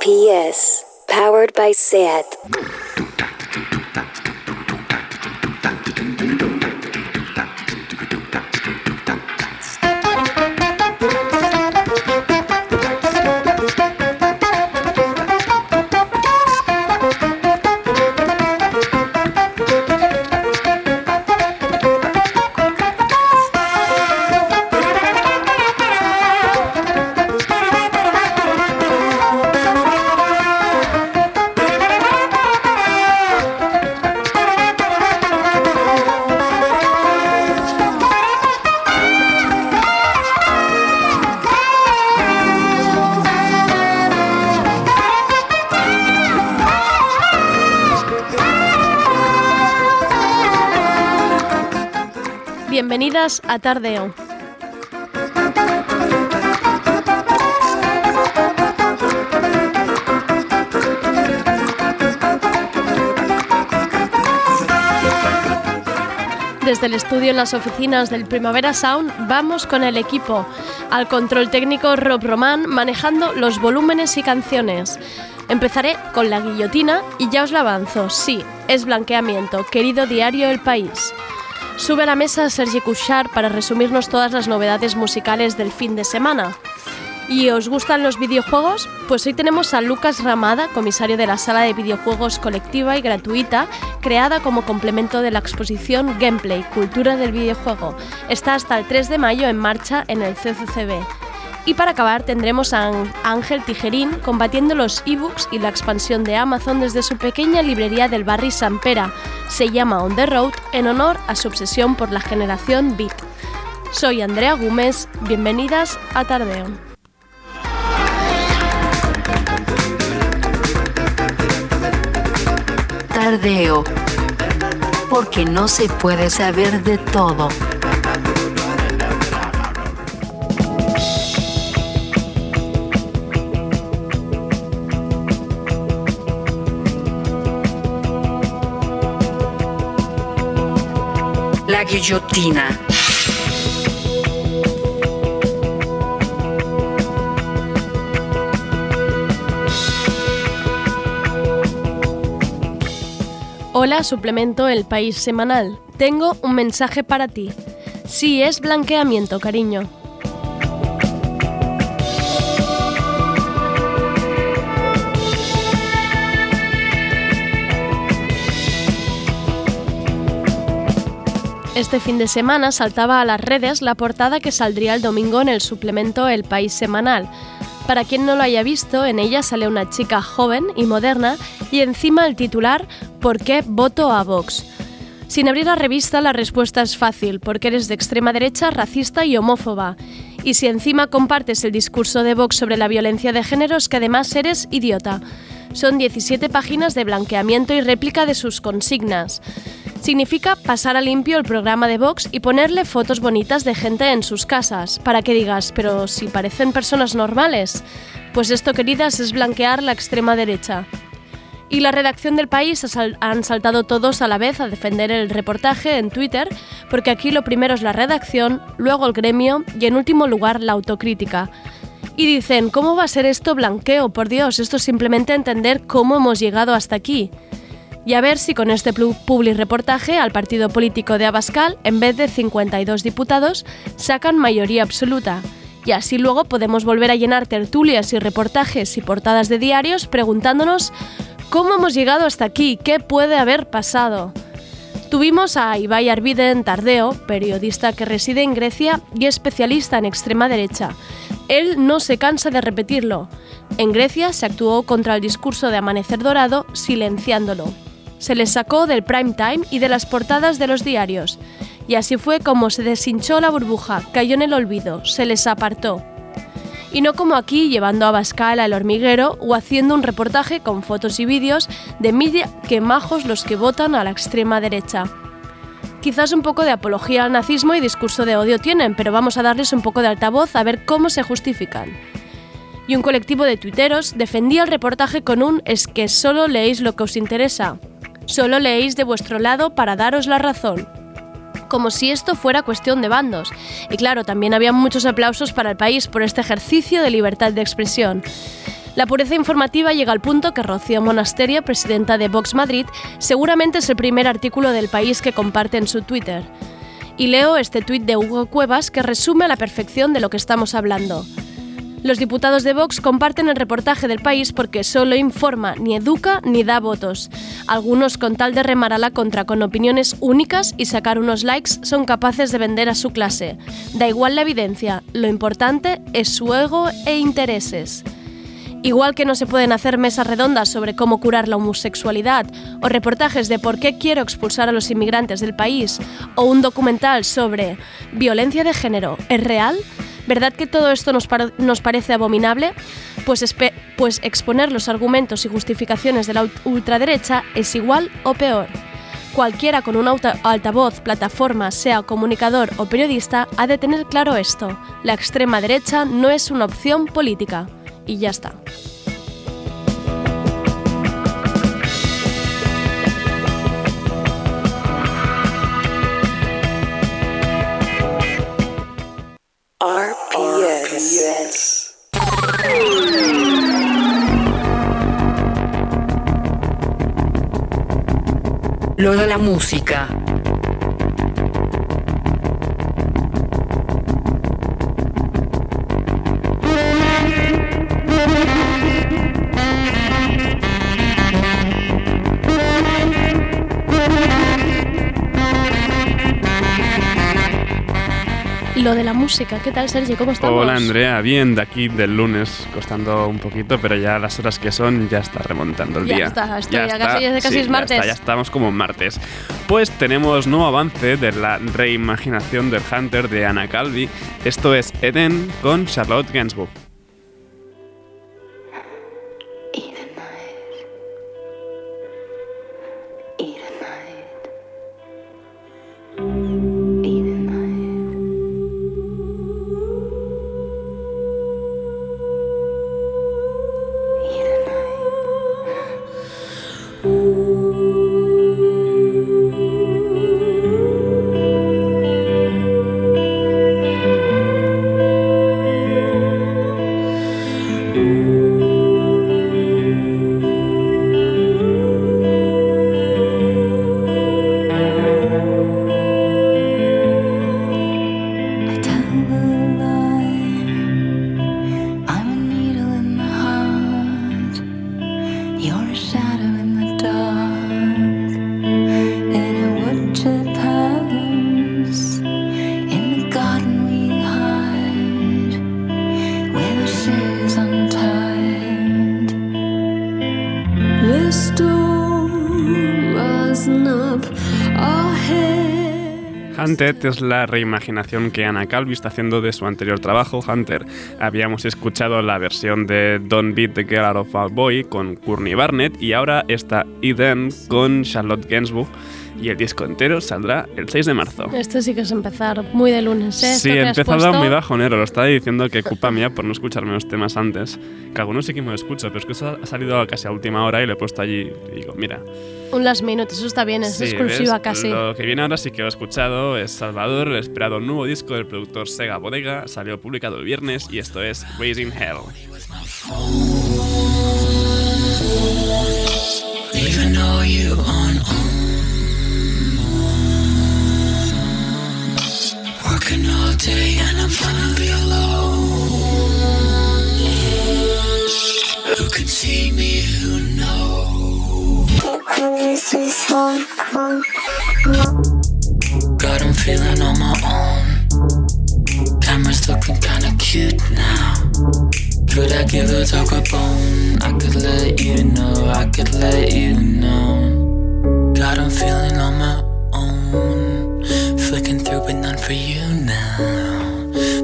PS, powered by SAT. Bienvenidas a Tardeo. Desde el estudio en las oficinas del Primavera Sound vamos con el equipo. Al control técnico Rob Román manejando los volúmenes y canciones. Empezaré con la guillotina y ya os la avanzo. Sí, es blanqueamiento, querido diario El País. Sube a la mesa Sergi Couchard para resumirnos todas las novedades musicales del fin de semana. ¿Y os gustan los videojuegos? Pues hoy tenemos a Lucas Ramada, comisario de la sala de videojuegos colectiva y gratuita, creada como complemento de la exposición Gameplay, Cultura del Videojuego. Está hasta el 3 de mayo en marcha en el CCCB. Y para acabar tendremos a Ángel Tijerín combatiendo los ebooks y la expansión de Amazon desde su pequeña librería del barrio San Pera. Se llama On the Road en honor a su obsesión por la generación Beat. Soy Andrea Gómez, bienvenidas a Tardeo. Tardeo. Porque no se puede saber de todo. Guillotina. Hola, suplemento El País Semanal. Tengo un mensaje para ti. Sí, es blanqueamiento, cariño. Este fin de semana saltaba a las redes la portada que saldría el domingo en el suplemento El País Semanal. Para quien no lo haya visto, en ella sale una chica joven y moderna y encima el titular ¿Por qué voto a Vox? Sin abrir la revista la respuesta es fácil, porque eres de extrema derecha, racista y homófoba. Y si encima compartes el discurso de Vox sobre la violencia de género es que además eres idiota. Son 17 páginas de blanqueamiento y réplica de sus consignas. Significa pasar a limpio el programa de Vox y ponerle fotos bonitas de gente en sus casas, para que digas, pero si parecen personas normales. Pues esto, queridas, es blanquear la extrema derecha. Y la redacción del país han saltado todos a la vez a defender el reportaje en Twitter, porque aquí lo primero es la redacción, luego el gremio y en último lugar la autocrítica. Y dicen, ¿cómo va a ser esto blanqueo? Por Dios, esto es simplemente entender cómo hemos llegado hasta aquí y a ver si con este public reportaje al partido político de Abascal, en vez de 52 diputados, sacan mayoría absoluta. Y así luego podemos volver a llenar tertulias y reportajes y portadas de diarios preguntándonos cómo hemos llegado hasta aquí, qué puede haber pasado. Tuvimos a Ibai Arvide Tardeo, periodista que reside en Grecia y especialista en extrema derecha. Él no se cansa de repetirlo. En Grecia se actuó contra el discurso de Amanecer Dorado silenciándolo se les sacó del prime time y de las portadas de los diarios. Y así fue como se deshinchó la burbuja, cayó en el olvido, se les apartó. Y no como aquí llevando a Bascal al hormiguero o haciendo un reportaje con fotos y vídeos de media que majos los que votan a la extrema derecha. Quizás un poco de apología al nazismo y discurso de odio tienen, pero vamos a darles un poco de altavoz a ver cómo se justifican y un colectivo de tuiteros defendía el reportaje con un es que solo leéis lo que os interesa. Solo leéis de vuestro lado para daros la razón. Como si esto fuera cuestión de bandos. Y claro, también había muchos aplausos para el país por este ejercicio de libertad de expresión. La pureza informativa llega al punto que Rocío Monasterio, presidenta de Vox Madrid, seguramente es el primer artículo del país que comparte en su Twitter. Y leo este tuit de Hugo Cuevas que resume a la perfección de lo que estamos hablando. Los diputados de Vox comparten el reportaje del país porque solo informa, ni educa, ni da votos. Algunos, con tal de remar a la contra con opiniones únicas y sacar unos likes, son capaces de vender a su clase. Da igual la evidencia, lo importante es su ego e intereses. Igual que no se pueden hacer mesas redondas sobre cómo curar la homosexualidad, o reportajes de por qué quiero expulsar a los inmigrantes del país, o un documental sobre violencia de género, ¿es real? ¿Verdad que todo esto nos, nos parece abominable? Pues, pues exponer los argumentos y justificaciones de la ultraderecha es igual o peor. Cualquiera con un altavoz, plataforma, sea comunicador o periodista, ha de tener claro esto. La extrema derecha no es una opción política. Y ya está. Lo de la música. Lo de la música. ¿Qué tal, Sergio? ¿Cómo estamos? Hola, Andrea. Bien, de aquí del lunes, costando un poquito, pero ya las horas que son ya está remontando el ya día. Está, ya, ya casi, ya casi es martes. Ya, ya, estamos como martes. Pues tenemos nuevo avance de la reimaginación del Hunter de Anna Calvi. Esto es Eden con Charlotte Gainsbourg. Hunted es la reimaginación que Anna Calvi está haciendo de su anterior trabajo, Hunter. Habíamos escuchado la versión de Don't Beat the Girl Out of a Boy con Courtney Barnett y ahora está Eden con Charlotte Gainsbourg y el disco entero saldrá el 6 de marzo. Esto sí que es empezar muy de lunes, ¿eh? Sí, he empezado muy bajonero. Lo estaba diciendo que culpa mía por no escucharme los temas antes. Que algunos sí que me lo escucho, pero es que eso ha salido casi a última hora y lo he puesto allí y digo, mira. Un last minute, eso está bien, es exclusiva casi. Lo que viene ahora sí que lo he escuchado es Salvador, el esperado nuevo disco del productor Sega Bodega. Salió publicado el viernes y esto es Raising Hell. Day and I'm finally alone. Who can see me? Who knows? God, I'm feeling on my own. Camera's looking kinda cute now. Could I give a dog a bone? I could let you know, I could let you know. God, I'm feeling on my own. Flicking through, but none for you now.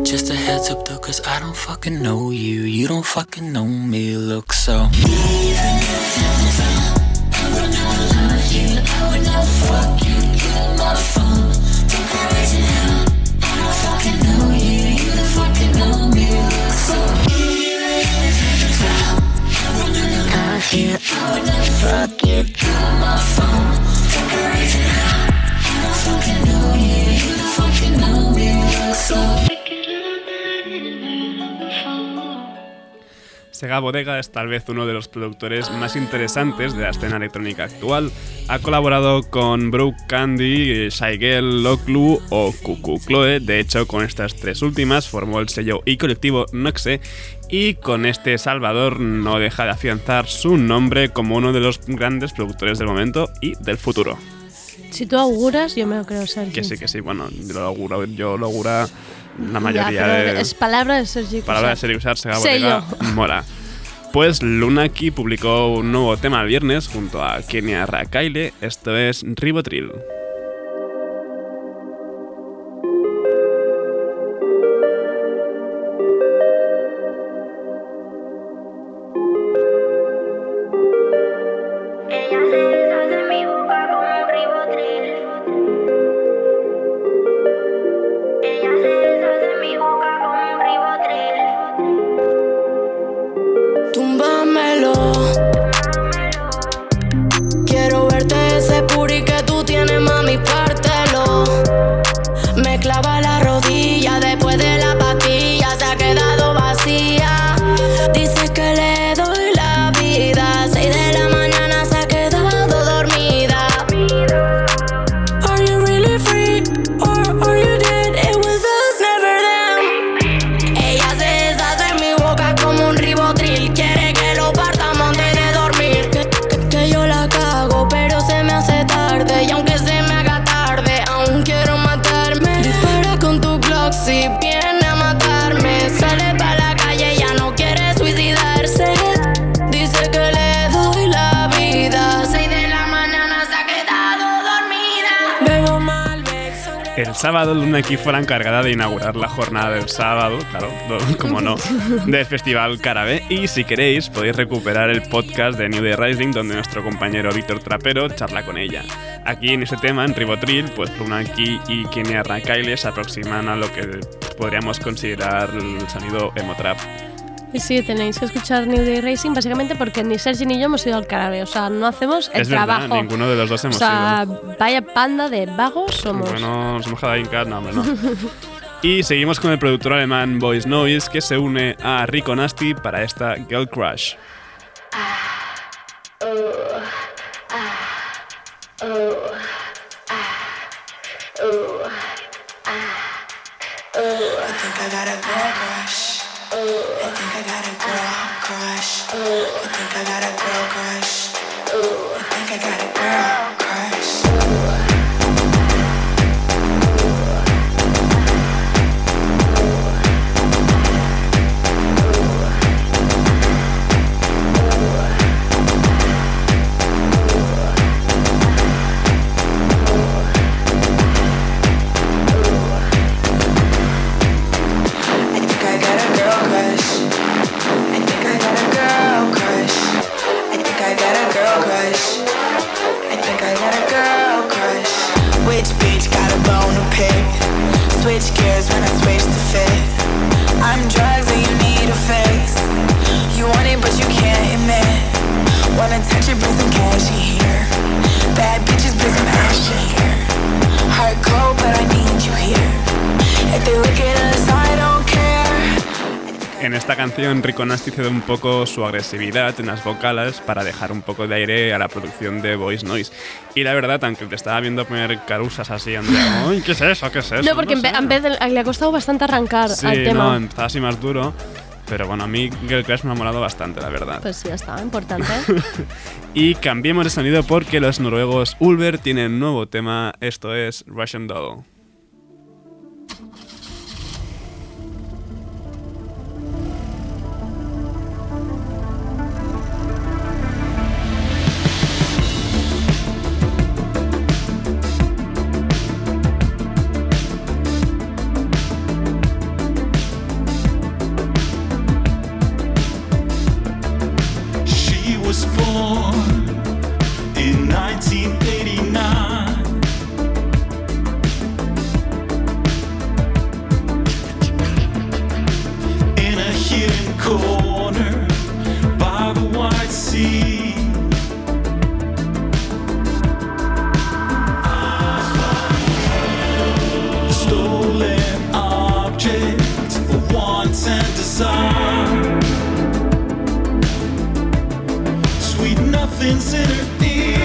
Just a heads up though, cause I don't fucking know you. You don't fucking know me. Look so. Even if you found, I would never love you. I would never fuck you. Get my phone. Don't. I don't fucking know you. You don't fucking know me. Look so. Even if I would never love you. I would never fuck you. Get my phone. Sega Bodega es tal vez uno de los productores más interesantes de la escena electrónica actual. Ha colaborado con Brooke Candy, Shaigel, Loklu o Cuckoo Chloe. De hecho, con estas tres últimas formó el sello y colectivo Noxe y con este Salvador no deja de afianzar su nombre como uno de los grandes productores del momento y del futuro. Si tú auguras, yo me lo creo, Sergi. Que sí, que sí, bueno, yo lo auguro, yo lo augura la Ya, mayoría pero de... Es palabra de Sergi. Palabra de Cushart. serie usar, Sega Sello. Bodega, mola. Pues Lunaki publicó un nuevo tema el viernes junto a Kenia Rakaile, esto es Ribotril. Sábado Lunaki fue la encargada de inaugurar la jornada del sábado, claro, como no, del Festival Carabe. Y si queréis, podéis recuperar el podcast de New Day Rising, donde nuestro compañero Víctor Trapero charla con ella. Aquí en este tema, en Ribotril, pues Lunaki y Kenia Rakaile se aproximan a lo que podríamos considerar el sonido emo-trap. Y sí, tenéis que escuchar New Day Racing básicamente porque ni Sergi ni yo hemos ido al carabe. O sea, no hacemos el es verdad, trabajo. ninguno de los dos o hemos sea, ido. vaya panda de vagos somos. Bueno, nos hemos quedado ahí en casa, no, hombre, no. Y seguimos con el productor alemán Boys Noise, que se une a Rico Nasty para esta Girl Crush. I think I got a girl crush. I think I got a girl crush. I think I got a girl crush. I think I got a girl canción, Rico Nasty cede un poco su agresividad en las vocales para dejar un poco de aire a la producción de Voice Noise. Y la verdad, aunque te estaba viendo poner carusas así, andaba, ¡ay, qué es eso, qué es eso! no, porque en, sé". en vez de- le ha costado bastante arrancar Sí, al tema. no, empezaba así más duro. Pero bueno, a mí Girl Crush me ha molado bastante, la verdad. Pues ya está, importante. Y cambiemos de sonido porque los noruegos Ulver tienen nuevo tema, esto es Russian Doll. Something's in sinner is.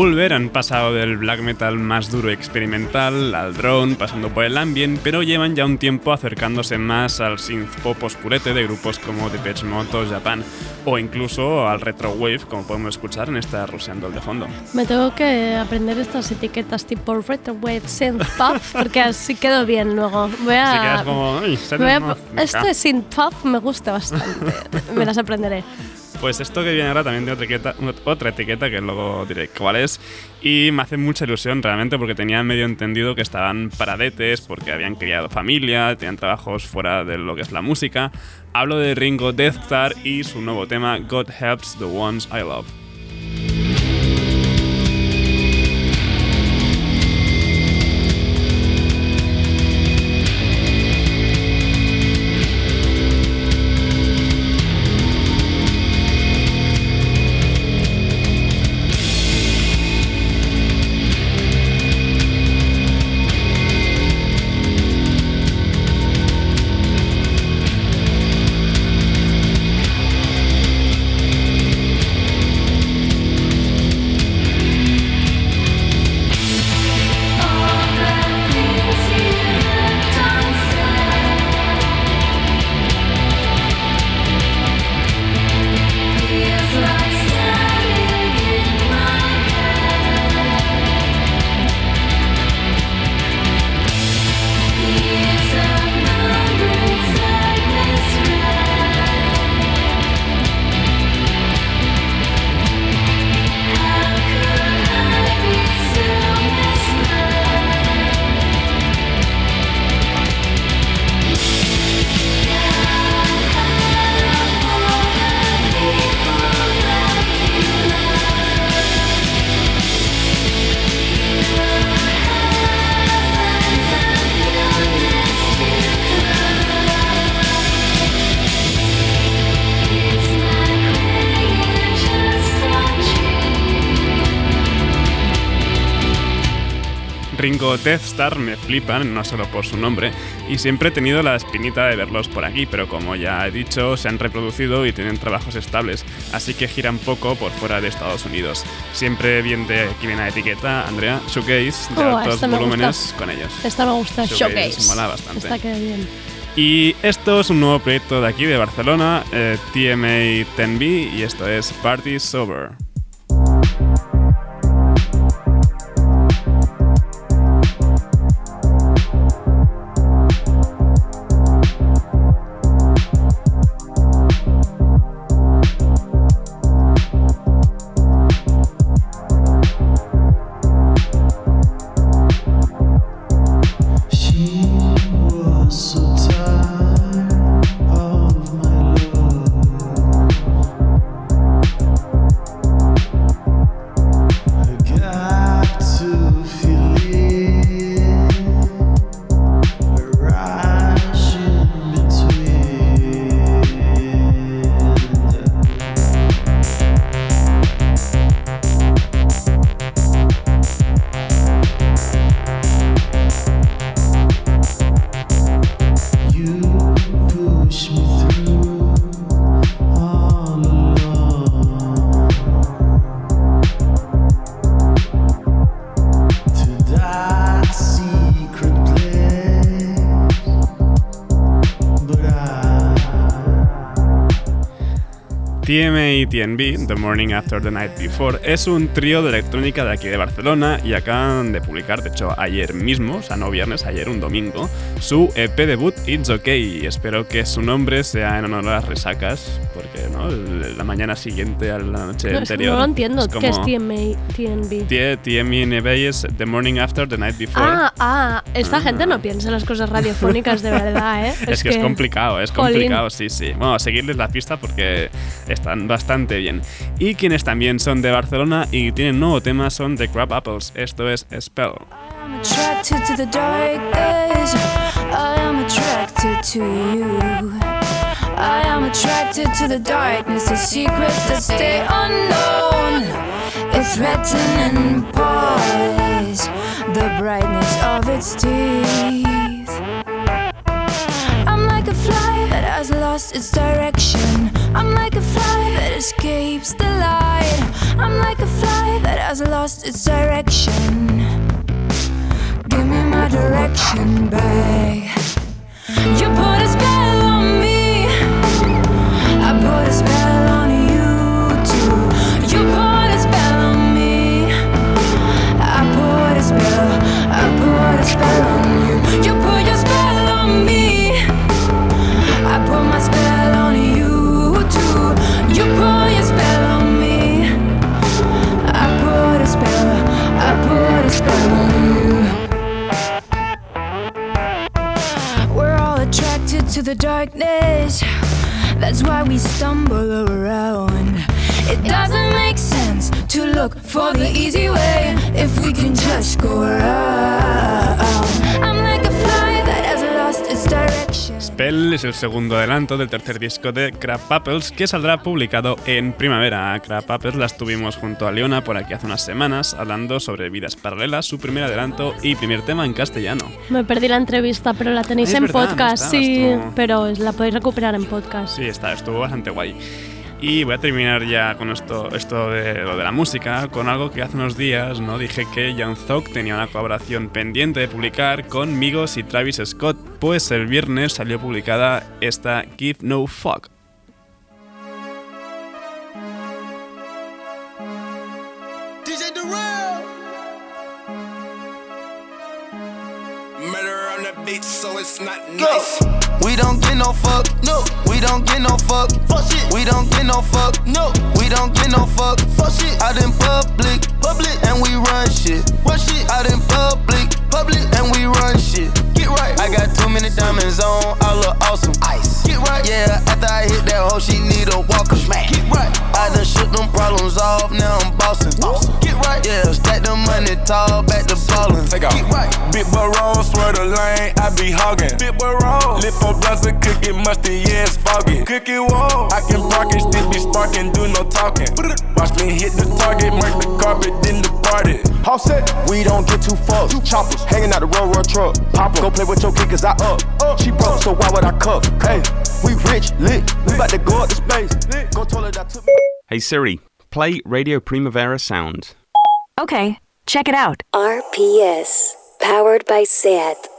Ulver han pasado del black metal más duro y experimental al drone, pasando por el ambient, pero llevan ya un tiempo acercándose más al synth pop oscurete de grupos como Depeche Mode o Japan, o incluso al retro wave, como podemos escuchar en esta Ruseando de fondo. Me tengo que aprender estas etiquetas tipo retro wave synth pop porque así quedo bien luego. Voy a, Así quedas como... "Ay, me voy a- esto de synth pop me gusta bastante. me las aprenderé. Pues esto que viene ahora también tiene otra etiqueta, otra etiqueta que luego diré cuál es. Y me hace mucha ilusión realmente porque tenía medio entendido que estaban paradetes, porque habían criado familia, tenían trabajos fuera de lo que es la música. Hablo de Ringo Death Star y su nuevo tema God Helps the Ones I Love. Death Star me flipan, no solo por su nombre, y siempre he tenido la espinita de verlos por aquí, pero como ya he dicho, se han reproducido y tienen trabajos estables, así que giran poco por fuera de Estados Unidos. Siempre bien de aquí viene la etiqueta, Andrea, Shoegaze, de Oh, altos volúmenes con ellos. Esta me gusta, Showcase, Showcase. mola bastante. Esta queda bien. Y esto es un nuevo proyecto de aquí, de Barcelona, eh, TMA 10B, y esto es Party Sober. TMA y TNB, The Morning After the Night Before, es un trío de electrónica de aquí de Barcelona y acaban de publicar, de hecho ayer mismo, o sea no viernes, ayer un domingo, su EP debut It's Okay. Espero que su nombre sea en honor a las resacas, porque ¿no? la mañana siguiente a la noche No, es que anterior. no lo entiendo. es ¿Qué es como- TMA, TNB? T- TMB es The Morning After the Night Before. Ah, ah, esta gente no piensa en las cosas radiofónicas de verdad, ¿eh? Es, que, es complicado, es Jolín. complicado, sí, sí. Bueno, seguirles la pista porque están bastante bien. Y quienes también son de Barcelona y tienen nuevo tema son The Crab Apples. Esto es Spell. The. I am attracted to the darkness, the secrets that stay unknown. It's written in blood. brightness of its teeth. A fly that has lost its direction. I'm like a fly that escapes the light. I'm like a fly that has lost its direction. Give me my direction back. You put a spell on me. I put a spell on you too. You put a spell on me. I put a spell. I put a spell That's why we stumble around. It doesn't make sense to look for the easy way if we can just go around. I'm like a fly that has lost its direction. Spell es el segundo adelanto del tercer disco de Crab Apples que saldrá publicado en primavera. A Crab Apples las tuvimos junto a Leona por aquí hace unas semanas hablando sobre Vidas Paralelas, su primer adelanto y primer tema en castellano. Me perdí la entrevista, pero la tenéis Es en verdad, no podcast, estabas sí, tú. pero la podéis recuperar en podcast. Sí, está, estuvo bastante guay. Y voy a terminar ya con esto, esto de lo de la música, con algo que hace unos días no dije que Young Thug tenía una colaboración pendiente de publicar con Migos y Travis Scott, pues el viernes salió publicada esta Give No Fuck. Durrell. Murder on the beat, so it's not nice. We don't get no fuck, no. We don't get no fuck, fuck shit. We don't get no fuck, no. We don't get no fuck, fuck shit. Out in public, public, and we run shit, run shit. Out in public, public, and we run shit. Get right. I got too many diamonds on, I look awesome. Ice. Get right. Yeah, after I hit that hoe, she need a walker. Smack. Get right. I done shook them problems off, now I'm bossing. Awesome. Get right. Yeah, stack the money tall, back to ballin'. Take off. Get right. Big roll, swear the lane, I be hogging. Big boy roll, lip on blunts and cookie musty, yeah, it's foggy. Cookie wall, I can park and still be sparking, do no talking. Watch me hit the target, mark the carpet, then depart it. Offset, we don't get too fucked. Choppers hanging out the road, road truck. Pop Go play with your kid, cause I up. Uh, she broke, so why would I cuff? Hey, we rich, lit. We about to go up to space. Go told her that took me. Hey Siri, play Radio Primavera Sound. Okay, check it out. RPS, powered by SAT.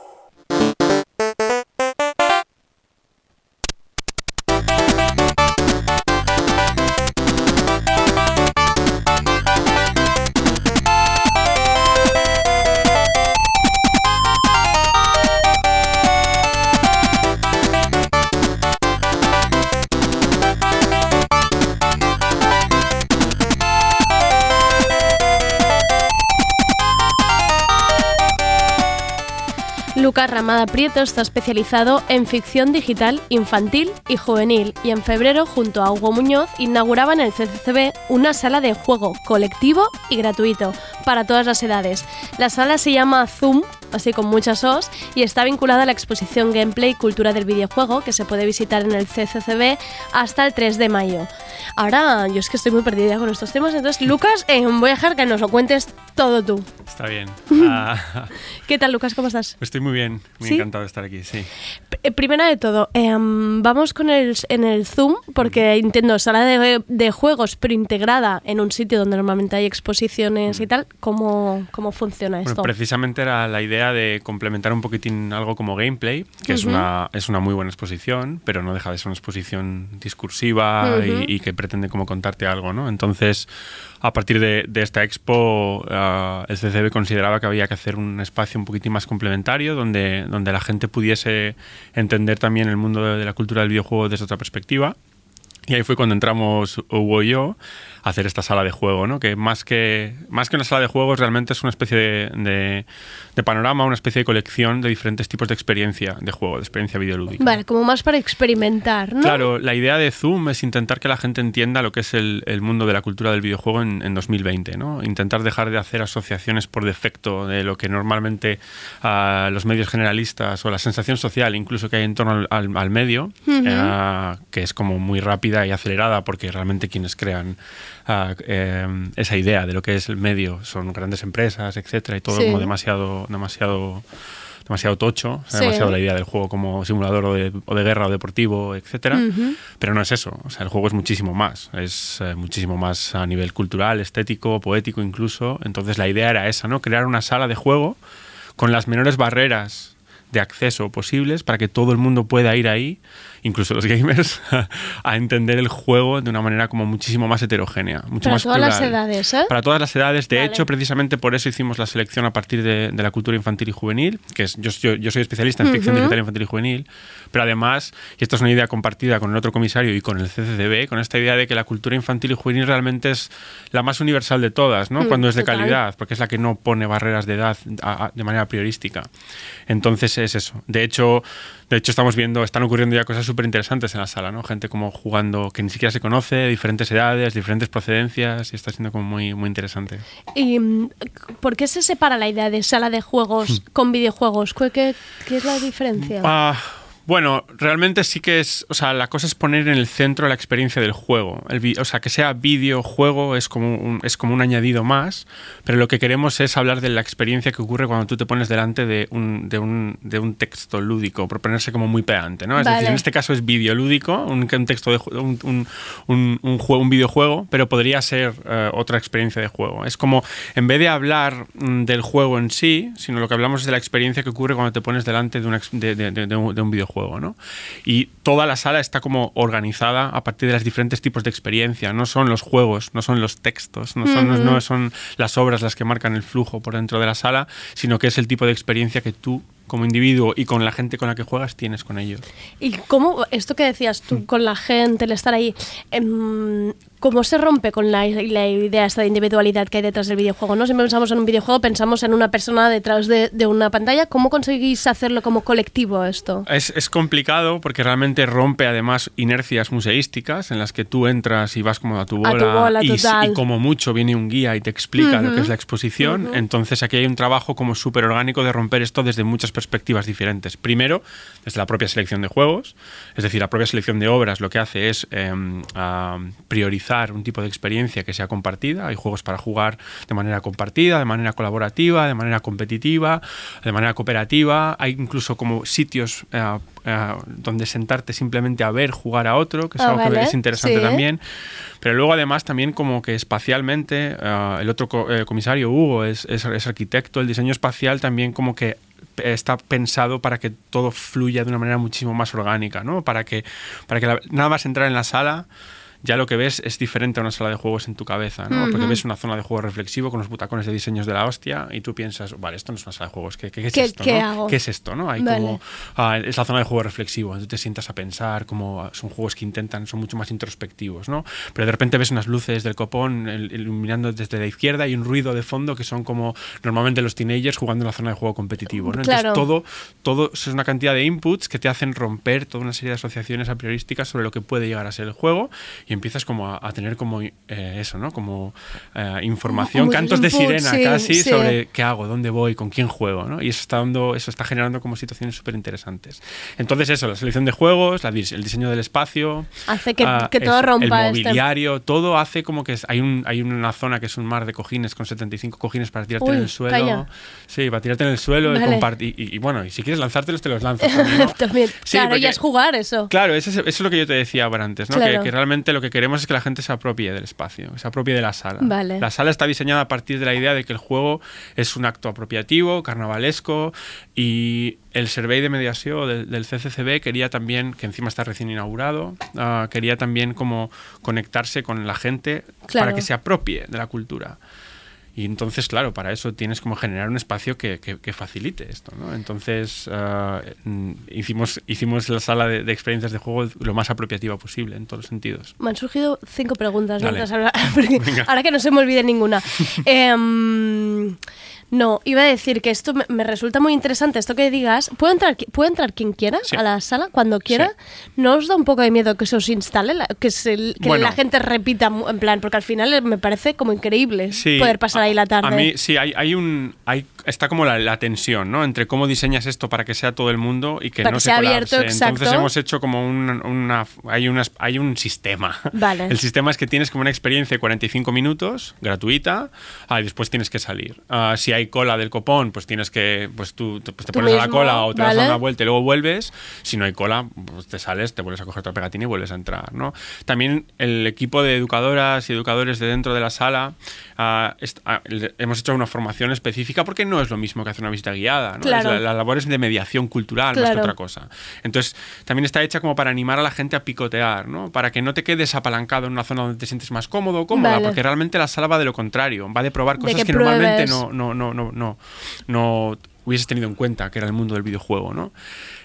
Lucas Ramada Prieto está especializado en ficción digital infantil y juvenil y en febrero junto a Hugo Muñoz inauguraba en el CCCB una sala de juego colectivo y gratuito para todas las edades. La sala se llama Zoom, así con muchas os, y está vinculada a la exposición Gameplay Cultura del Videojuego que se puede visitar en el CCCB hasta el 3 de mayo. Ahora, yo es que estoy muy perdida con estos temas, entonces Lucas, eh, voy a dejar que nos lo cuentes todo tú. Está bien. Ah, ¿Qué tal Lucas? ¿Cómo estás? estoy muy bien, muy ¿Sí? encantado de estar aquí, sí. Eh, Primero de todo, em, vamos con el, en el Zoom, porque entiendo sala de, de juegos, pero integrada en un sitio donde normalmente hay exposiciones y tal. ¿Cómo, cómo funciona Bueno, esto? precisamente era la idea de complementar un poquitín algo como gameplay, que es, Ujú. una, es una muy buena exposición, pero no deja de ser una exposición discursiva Ujú. y, y que pretende como contarte algo, ¿no? Entonces, a partir de, de esta expo, ah, el CCB consideraba que había que hacer un espacio un poquitín más complementario, donde, donde la gente pudiese entender también el mundo de, de la cultura del videojuego desde otra perspectiva. Y ahí fue cuando entramos Hugo y yo hacer esta sala de juego, ¿no? Que más que, más que una sala de juegos realmente es una especie de, de- de panorama, una especie de colección de diferentes tipos de experiencia de juego, de experiencia videolúdica. Vale, como más para experimentar, ¿no? Claro, la idea de Zoom es intentar que la gente entienda lo que es el, el mundo de la cultura del videojuego en, en 2020, ¿no? Intentar dejar de hacer asociaciones por defecto de lo que normalmente ah, los medios generalistas o la sensación social incluso que hay en torno al, al- al medio, eh, que es como muy rápida y acelerada porque realmente quienes crean ah, eh, esa idea de lo que es el medio son grandes empresas, etcétera, y todo Sí. como demasiado, demasiado demasiado tocho, Sí. demasiado la idea del juego como simulador o de, o de guerra o deportivo, etcétera. Pero no es eso, o sea, el juego es muchísimo más, es eh, muchísimo más a nivel cultural, estético, poético incluso. Entonces la idea era esa, ¿no? Crear una sala de juego con las menores barreras de acceso posibles para que todo el mundo pueda ir ahí, incluso los gamers, a entender el juego de una manera como muchísimo más heterogénea, mucho Para más todas las edades, ¿eh? Para todas las edades. De Vale. hecho, precisamente por eso hicimos la selección a partir de, de la cultura infantil y juvenil, que es, yo, yo, yo soy especialista en ficción Ujú. digital infantil y juvenil, pero además, y esto es una idea compartida con el otro comisario y con el CCCB, con esta idea de que la cultura infantil y juvenil realmente es la más universal de todas, ¿no? Mm, Cuando es de total. calidad, porque es la que no pone barreras de edad a- a- de manera priorística. Entonces es eso. De hecho, de hecho estamos viendo, están ocurriendo ya cosas súper interesantes en la sala, ¿no? Gente como jugando que ni siquiera se conoce, diferentes edades, diferentes procedencias, y está siendo como muy, muy interesante. ¿Y mm, por qué se separa la idea de sala de juegos con videojuegos? ¿Qué, qué, qué es la diferencia? Hmm. Ah, bueno, realmente sí que es, o sea, la cosa es poner en el centro la experiencia del juego. El o sea, que sea videojuego es como, un, es como un añadido más, pero lo que queremos es hablar de la experiencia que ocurre cuando tú te pones delante de un, de un, de un texto lúdico, por ponerse como muy pedante, ¿no? Es Vale. decir, en este caso es videolúdico, un, un texto de un, un, juego, un videojuego, pero podría ser eh, otra experiencia de juego. Es como, en vez de hablar mm, del juego en sí, sino lo que hablamos es de la experiencia que ocurre cuando te pones delante de, una de, de- de- un, de videojuego, ¿no? Y toda la sala está como organizada a partir de los diferentes tipos de experiencia. No son los juegos, no son los textos, no son, no son las obras las que marcan el flujo por dentro de la sala, sino que es el tipo de experiencia que tú como individuo y con la gente con la que juegas tienes con ellos. ¿Y cómo, esto que decías tú con la gente, el estar ahí, em, cómo se rompe con la, la idea esta de individualidad que hay detrás del videojuego? ¿no? Siempre pensamos en un videojuego, pensamos en una persona detrás de, de una pantalla. ¿Cómo conseguís hacerlo como colectivo esto? Es, es complicado porque realmente rompe además inercias museísticas en las que tú entras y vas como a tu A bola, tu bola, y, como mucho viene un guía y te explica lo que es la exposición. Entonces aquí hay un trabajo como súper orgánico de romper esto desde muchas perspectivas diferentes. Primero, desde la propia selección de juegos, es decir, la propia selección de obras lo que hace es ah, priorizar un tipo de experiencia que sea compartida. Hay juegos para jugar de manera compartida, de manera colaborativa, de manera competitiva, de manera cooperativa. Hay incluso como sitios eh, eh, donde sentarte simplemente a ver jugar a otro, que es Ah, algo vale, que es interesante sí. también. Pero luego además también como que espacialmente, eh, el otro co- eh, comisario, Hugo, es, es- es arquitecto, el diseño espacial también como que está pensado para que todo fluya de una manera muchísimo más orgánica, ¿no? Para que, para que la- nada más entrar en la sala ya lo que ves es diferente a una sala de juegos en tu cabeza, ¿no? Porque Ujú. ves una zona de juego reflexivo con los butacones de diseños de la hostia y tú piensas, vale, esto no es una sala de juegos, ¿qué, qué es ¿Qué- esto? qué no? hago? ¿Qué es esto? ¿no? Hay Vale. como, ah, es la zona de juego reflexivo, entonces te sientas a pensar, como ah, son juegos que intentan, son mucho más introspectivos, ¿no? Pero de repente ves unas luces del copón iluminando desde la izquierda y un ruido de fondo que son como normalmente los teenagers jugando en la zona de juego competitivo, ¿no? Entonces Claro. todo, todo es una cantidad de inputs que te hacen romper toda una serie de asociaciones a priorísticas sobre lo que puede llegar a ser el juego y empiezas como a, a tener como eh, eso, ¿no? Como eh, información, cantos de sirena sí, casi sí. sobre qué hago, dónde voy, con quién juego, ¿no? Y eso está dando, eso está generando como situaciones súper interesantes. Entonces eso, la selección de juegos, la el diseño del espacio, Hace que, ah, que todo eso, rompa el este- mobiliario, todo hace como que hay, un, hay una zona que es un mar de cojines con 75 cojines para tirarte Uy, en el suelo. calla. Sí, para tirarte en el suelo y compartir. Y, y bueno, y si quieres lanzártelos, te los lanzas también. ¿no? También. Sí, claro, porque- ya es jugar eso. Claro, eso es, eso es lo que yo te decía ahora antes, ¿no? Claro. Que, que realmente lo que queremos es que la gente se apropie del espacio, se apropie de la sala. Vale. La sala está diseñada a partir de la idea de que el juego es un acto apropiativo, carnavalesco, y el survey de mediación del, del CCCB quería también, que encima está recién inaugurado, ah, quería también como conectarse con la gente Claro. para que se apropie de la cultura. Y entonces, claro, para eso tienes como generar un espacio que, que- que facilite esto, ¿no? Entonces, mm, hicimos, hicimos la sala de, de experiencias de juego lo más apropiativa posible, en todos los sentidos. Me han surgido cinco preguntas ahora que no se me olvide ninguna. Em, No, iba a decir que esto me, me resulta muy interesante, esto que digas. ¿Puede entrar, puede entrar quien quiera Sí. a la sala cuando quiera? ¿No os da un poco de miedo que se os instale? la- que se- que Bueno. la gente repita, en plan, porque al final me parece como increíble Sí, poder pasar ahí la tarde. A mí sí, hay, hay un hay, está como la, la tensión, ¿no? Entre cómo diseñas esto para que sea todo el mundo y que Para no que se sea abierto, colapse. Entonces exacto. hemos hecho como un, una hay unas hay un sistema. Vale. El sistema es que tienes como una experiencia de 45 minutos gratuita ah, y después tienes que salir. Ah, si hay cola del copón, pues tienes que pues tú te- pues te pones a la mismo, cola o te das vale. una vuelta y luego vuelves. Si no hay cola, pues te sales, te vuelves a coger otra pegatina y vuelves a entrar, ¿no? También el equipo de educadoras y educadores de dentro de la sala ah, le- hemos hecho una formación específica porque no es lo mismo que hacer una visita guiada, ¿no? Claro. la, la labor es de mediación cultural más que Claro. otra cosa. Entonces, también está hecha como para animar a la gente a picotear, ¿no? Para que no te quedes apalancado en una zona donde te sientes más cómodo o cómoda, Vale. porque realmente la sala va de lo contrario, va de probar De cosas que que, normalmente pruebes. no, no, no, no, no, no hubieses tenido en cuenta que era el mundo del videojuego, ¿no?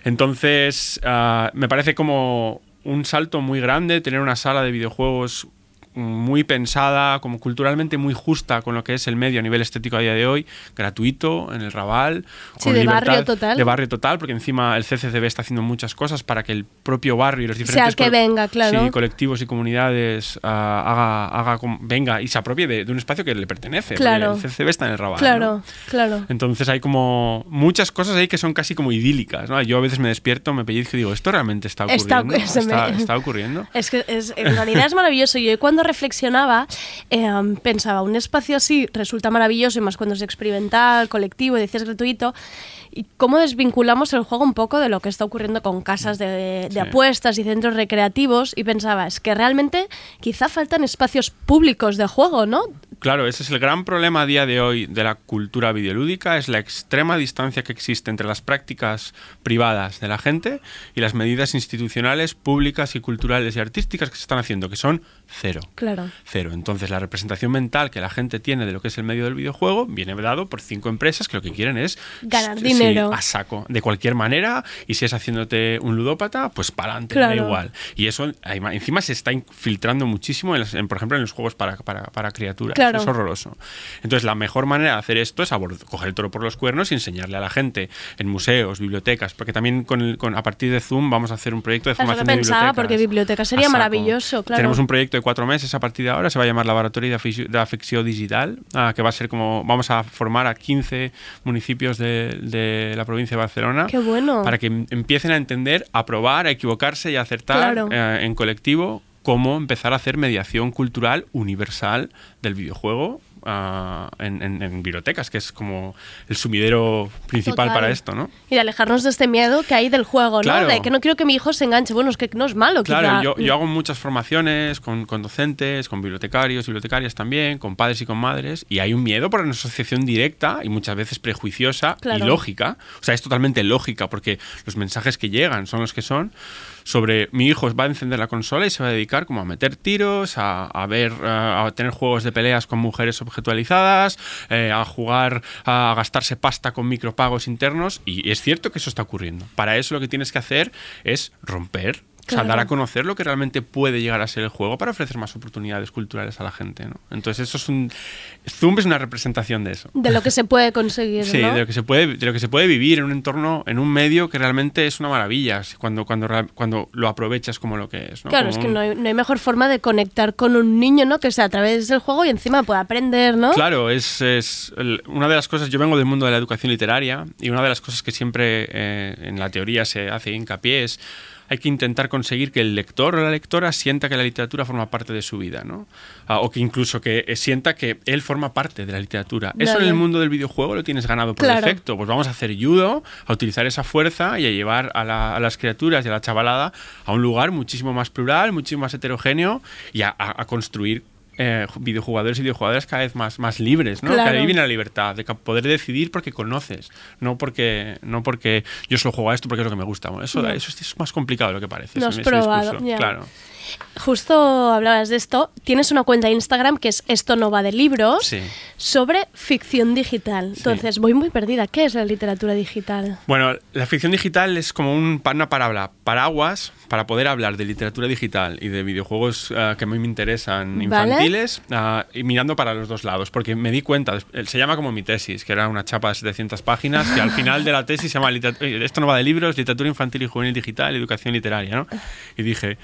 Entonces, ah, me parece como un salto muy grande tener una sala de videojuegos muy pensada, como culturalmente muy justa con lo que es el medio a nivel estético a día de hoy, gratuito, en el Raval, Sí, con de libertad barrio total. de barrio total, porque encima el CCCB está haciendo muchas cosas para que el propio barrio y los diferentes el que col- venga, claro. sí, colectivos y comunidades ah, haga, haga venga y se apropie de, de un espacio que le pertenece. Claro. El CCCB está en el Raval. Claro, ¿no? claro. Entonces hay como muchas cosas ahí que son casi como idílicas. ¿no? Yo a veces me despierto, me pellizco y digo, ¿esto realmente está Está- ocurriendo? se me- ¿Está, está ocurriendo? Es que es, en realidad es maravilloso. Yo cuando reflexionaba eh, pensaba, un espacio así resulta maravilloso, y más cuando es experimental, colectivo, y decías gratuito. ¿Y cómo desvinculamos el juego un poco de lo que está ocurriendo con casas de, de Sí. apuestas y centros recreativos? Y pensaba, es que realmente quizá faltan espacios públicos de juego, ¿no? Claro, ese es el gran problema a día de hoy de la cultura videolúdica, es la extrema distancia que existe entre las prácticas privadas de la gente y las medidas institucionales, públicas y culturales y artísticas que se están haciendo, que son cero. Claro. Cero. Entonces, la representación mental que la gente tiene de lo que es el medio del videojuego viene dado por cinco empresas que lo que quieren es Ganar sí, a saco, de cualquier manera. Y si es haciéndote un ludópata, pues para adelante, Claro. da igual. Y eso encima se está infiltrando muchísimo, en en, por ejemplo, en los juegos para, para, para criaturas. Claro. Es horroroso. Entonces, la mejor manera de hacer esto es coger el toro por los cuernos y enseñarle a la gente en museos, bibliotecas, porque también con el- con- a partir de Zoom vamos a hacer un proyecto de formación de bibliotecas. porque biblioteca sería maravilloso, claro. Tenemos un proyecto de cuatro meses a partir de ahora, se va a llamar Laboratorio de Afección Digital, ah, que va a ser como, vamos a formar a 15 municipios de, de la provincia de Barcelona. Qué bueno. Para que em- empiecen a entender, a probar, a equivocarse y a acertar Claro. eh, en colectivo cómo empezar a hacer mediación cultural universal del videojuego ah, en, en- en bibliotecas, que es como el sumidero principal Total. para esto, ¿no? Y de alejarnos de este miedo que hay del juego, Claro. ¿no? De que no quiero que mi hijo se enganche. Bueno, es que no es malo, Claro, yo, yo hago muchas formaciones con, con docentes, con bibliotecarios, bibliotecarias también, con padres y con madres, y hay un miedo por una asociación directa y muchas veces prejuiciosa Claro. y lógica. O sea, es totalmente lógica porque los mensajes que llegan son los que son sobre mi hijo va a encender la consola y se va a dedicar como a meter tiros, a, a ver, a, a tener juegos de peleas con mujeres objetualizadas, eh, a jugar, a gastarse pasta con micropagos internos y es cierto que eso está ocurriendo. Para eso lo que tienes que hacer es romper O sea, Claro. dar a conocer lo que realmente puede llegar a ser el juego para ofrecer más oportunidades culturales a la gente, ¿no? Entonces eso es un... Zoom es una representación de eso. De lo que se puede conseguir, Sí, ¿no? de lo que se puede, de lo que se puede vivir en un entorno, en un medio que realmente es una maravilla cuando, cuando, cuando lo aprovechas como lo que es. ¿no? Claro, Como es que un- no hay, no hay mejor forma de conectar con un niño, ¿no? Que sea a través del juego y encima pueda aprender, ¿no? Claro, es, es el- una de las cosas, yo vengo del mundo de la educación literaria y una de las cosas que siempre eh, en la teoría se hace hincapié es hay que intentar conseguir que el lector o la lectora sienta que la literatura forma parte de su vida, ¿no? Ah, o que incluso que eh, sienta que él forma parte de la literatura. Eso en el mundo del videojuego lo tienes ganado por Claro. defecto. Pues vamos a hacer judo, a utilizar esa fuerza y a llevar a, la- a las criaturas y a la chavalada a un lugar muchísimo más plural, muchísimo más heterogéneo y a, a- a construir eh, videojugadores y videojugadoras cada vez más, más libres, ¿no? Claro. Que ahí viene la libertad, de poder decidir porque conoces, no porque, no porque yo solo juego a esto porque es lo que me gusta. Eso, eso es, más complicado de lo que parece. Ese- has ese probado, discurso. Claro. Justo hablabas de esto. Tienes una cuenta de Instagram que es Esto no va de libros Sí. sobre ficción digital. Entonces, voy muy perdida. ¿Qué es la literatura digital? Bueno, la ficción digital es como un, una palabra paraguas para poder hablar de literatura digital y de videojuegos ah, que a mí me interesan Vale. infantiles ah, y mirando para los dos lados, porque me di cuenta, eh, se llama como mi tesis, que era una chapa de 700 páginas, que al final de la tesis se llama eh, Esto no va de libros, literatura infantil y juvenil digital, educación literaria, ¿no? Y dije...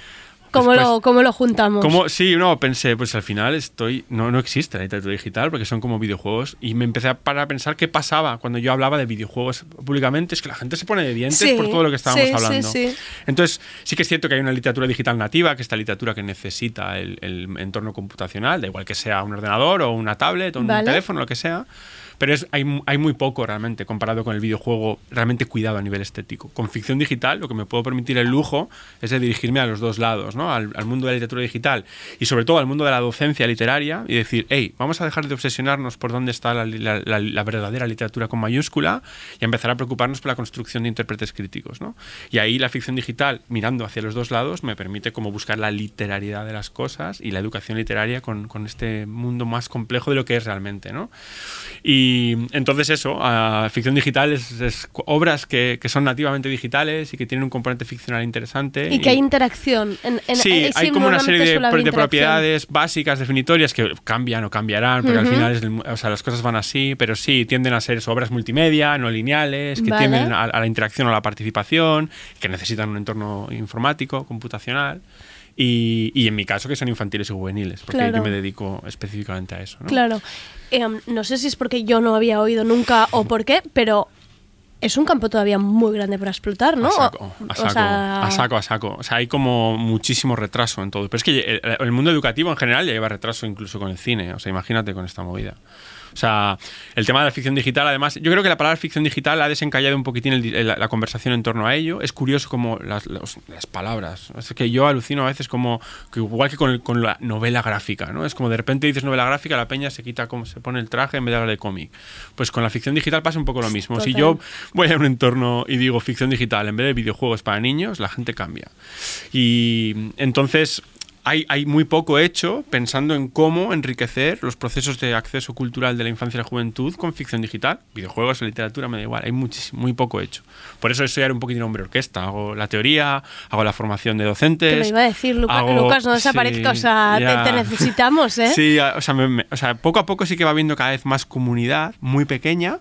¿Cómo, después- lo, cómo lo juntamos? ¿Cómo? Sí, no, pensé, pues al final estoy. No, no existe la literatura digital porque son como videojuegos. Y me empecé a parar a pensar qué pasaba cuando yo hablaba de videojuegos públicamente. Es que la gente se pone de dientes Sí, por todo lo que estábamos sí, hablando. sí. Entonces, sí que es cierto que hay una literatura digital nativa, que es esta literatura que necesita el, el entorno computacional, da igual que sea un ordenador o una tablet o un Vale. teléfono, lo que sea. Pero es, hay, hay muy poco realmente comparado con el videojuego realmente cuidado a nivel estético. Con ficción digital, lo que me puedo permitir el lujo es de dirigirme a los dos lados, ¿no? al, al mundo de la literatura digital y sobre todo al mundo de la docencia literaria y decir, hey, vamos a dejar de obsesionarnos por dónde está la, la- la- la verdadera literatura con mayúscula y empezar a preocuparnos por la construcción de intérpretes críticos. ¿no? Y ahí la ficción digital, mirando hacia los dos lados, me permite como buscar la literariedad de las cosas y la educación literaria con, con este mundo más complejo de lo que es realmente. ¿no? Y entonces eso, ah, ficción digital es, es obras que, que son nativamente digitales y que tienen un componente ficcional interesante. Y que hay interacción. En, en- Sí, hay como una serie de, de propiedades básicas, definitorias, que cambian o cambiarán, porque al final es o sea, las cosas van así, pero sí, tienden a ser eso, obras multimedia, no lineales, que Vale. tienden a, a la interacción o a la participación, que necesitan un entorno informático, computacional. Y, y en mi caso que son infantiles y juveniles, porque Claro. yo me dedico específicamente a eso. ¿no? Claro. Em, no sé si es porque yo no había oído nunca o por qué, pero es un campo todavía muy grande para explotar, ¿no? A saco, O- a o saco, sea, a saco, a saco. O sea, hay como muchísimo retraso en todo. Pero es que el, el mundo educativo en general ya lleva retraso incluso con el cine. O sea, imagínate con esta movida. O sea, el tema de la ficción digital, además, yo creo que la palabra ficción digital ha desencallado un poquitín el el- la, conversación en torno a ello. Es curioso como las, los- las palabras. Es que yo alucino a veces como, que igual que con, el- con la novela gráfica, ¿no? Es como de repente dices novela gráfica, la peña se quita, como se pone el traje en vez de hablar de cómic. Pues con la ficción digital pasa un poco lo mismo. Si Total. yo voy a un entorno y digo ficción digital en vez de videojuegos para niños, la gente cambia. Y entonces hay, hay muy poco hecho pensando en cómo enriquecer los procesos de acceso cultural de la infancia y la juventud con ficción digital. Videojuegos, literatura, me da igual. Hay muchísimo, muy poco hecho. Por eso soy ahora un poquitín hombre orquesta. Hago la teoría, hago la formación de docentes. Te lo iba a decir, Luca- hago- Lucas, no sí, desaparezca, o sea, te- te, necesitamos, ¿eh? Sí, o sea, me- me- o sea, poco a poco sí que va habiendo cada vez más comunidad, muy pequeña,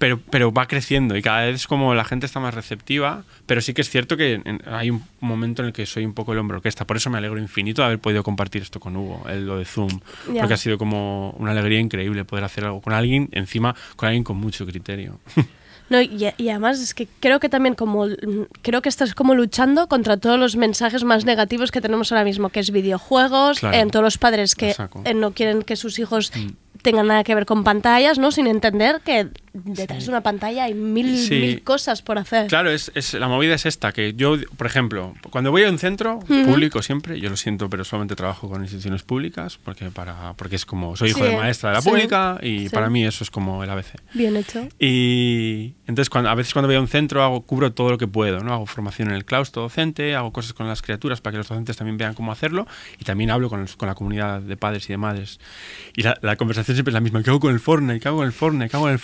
pero, pero va creciendo y cada vez como la gente está más receptiva, pero sí que es cierto que en- hay un momento en el que soy un poco el hombre orquesta, por eso me alegro infinito de haber podido compartir esto con Hugo, el, lo de Zoom, porque ha sido como una alegría increíble poder hacer algo con alguien, encima con alguien con mucho criterio. No, y, y además es que creo que también como creo que estás como luchando contra todos los mensajes más negativos que tenemos ahora mismo, que es videojuegos, Claro. en todos los padres que eh, no quieren que sus hijos Mm. tengan nada que ver con pantallas, ¿no? Sin entender que detrás de una pantalla hay mil, Sí. mil cosas por hacer. Claro, es, es- la movida es esta, que yo, por ejemplo, cuando voy a un centro Ujú. público siempre, yo lo siento, pero solamente trabajo con instituciones públicas, porque para porque es como, soy hijo Sí, de maestra de la sí, pública y sí. para mí eso es como el ABC. Bien hecho. Y entonces cuando, a veces cuando voy a un centro hago, cubro todo lo que puedo, ¿no? Hago formación en el claustro docente, hago cosas con las criaturas para que los docentes también vean cómo hacerlo y también hablo con, los- con la comunidad de padres y de madres. Y la, la conversación siempre es la misma, ¿qué hago con el Fortnite? ¿Qué hago con el Fortnite? ¿Qué hago con el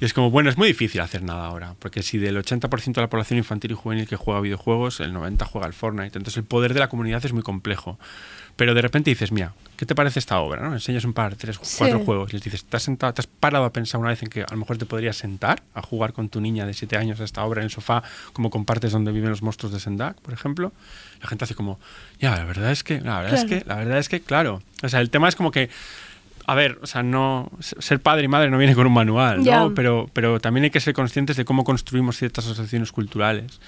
Y es como, bueno, es muy difícil hacer nada ahora, porque si del 80% de la población infantil y juvenil que juega videojuegos, el 90% juega al Fortnite. Entonces el poder de la comunidad es muy complejo. Pero de repente dices, mira, ¿qué te parece esta obra? ¿no? Enseñas un par, tres, Sí. cuatro juegos y les dices, ¿te has, sentado, ¿te has parado a pensar una vez en que a lo mejor te podrías sentar a jugar con tu niña de 7 años a esta obra en el sofá, como compartes donde viven los monstruos de Sendak, por ejemplo? La gente hace como, ya, la verdad es que, la verdad es que, la verdad es que, claro. O sea, el tema es como que a ver, o sea, no ser padre y madre no viene con un manual. ¿no? Pero, pero también hay que ser conscientes de cómo construimos ciertas asociaciones culturales.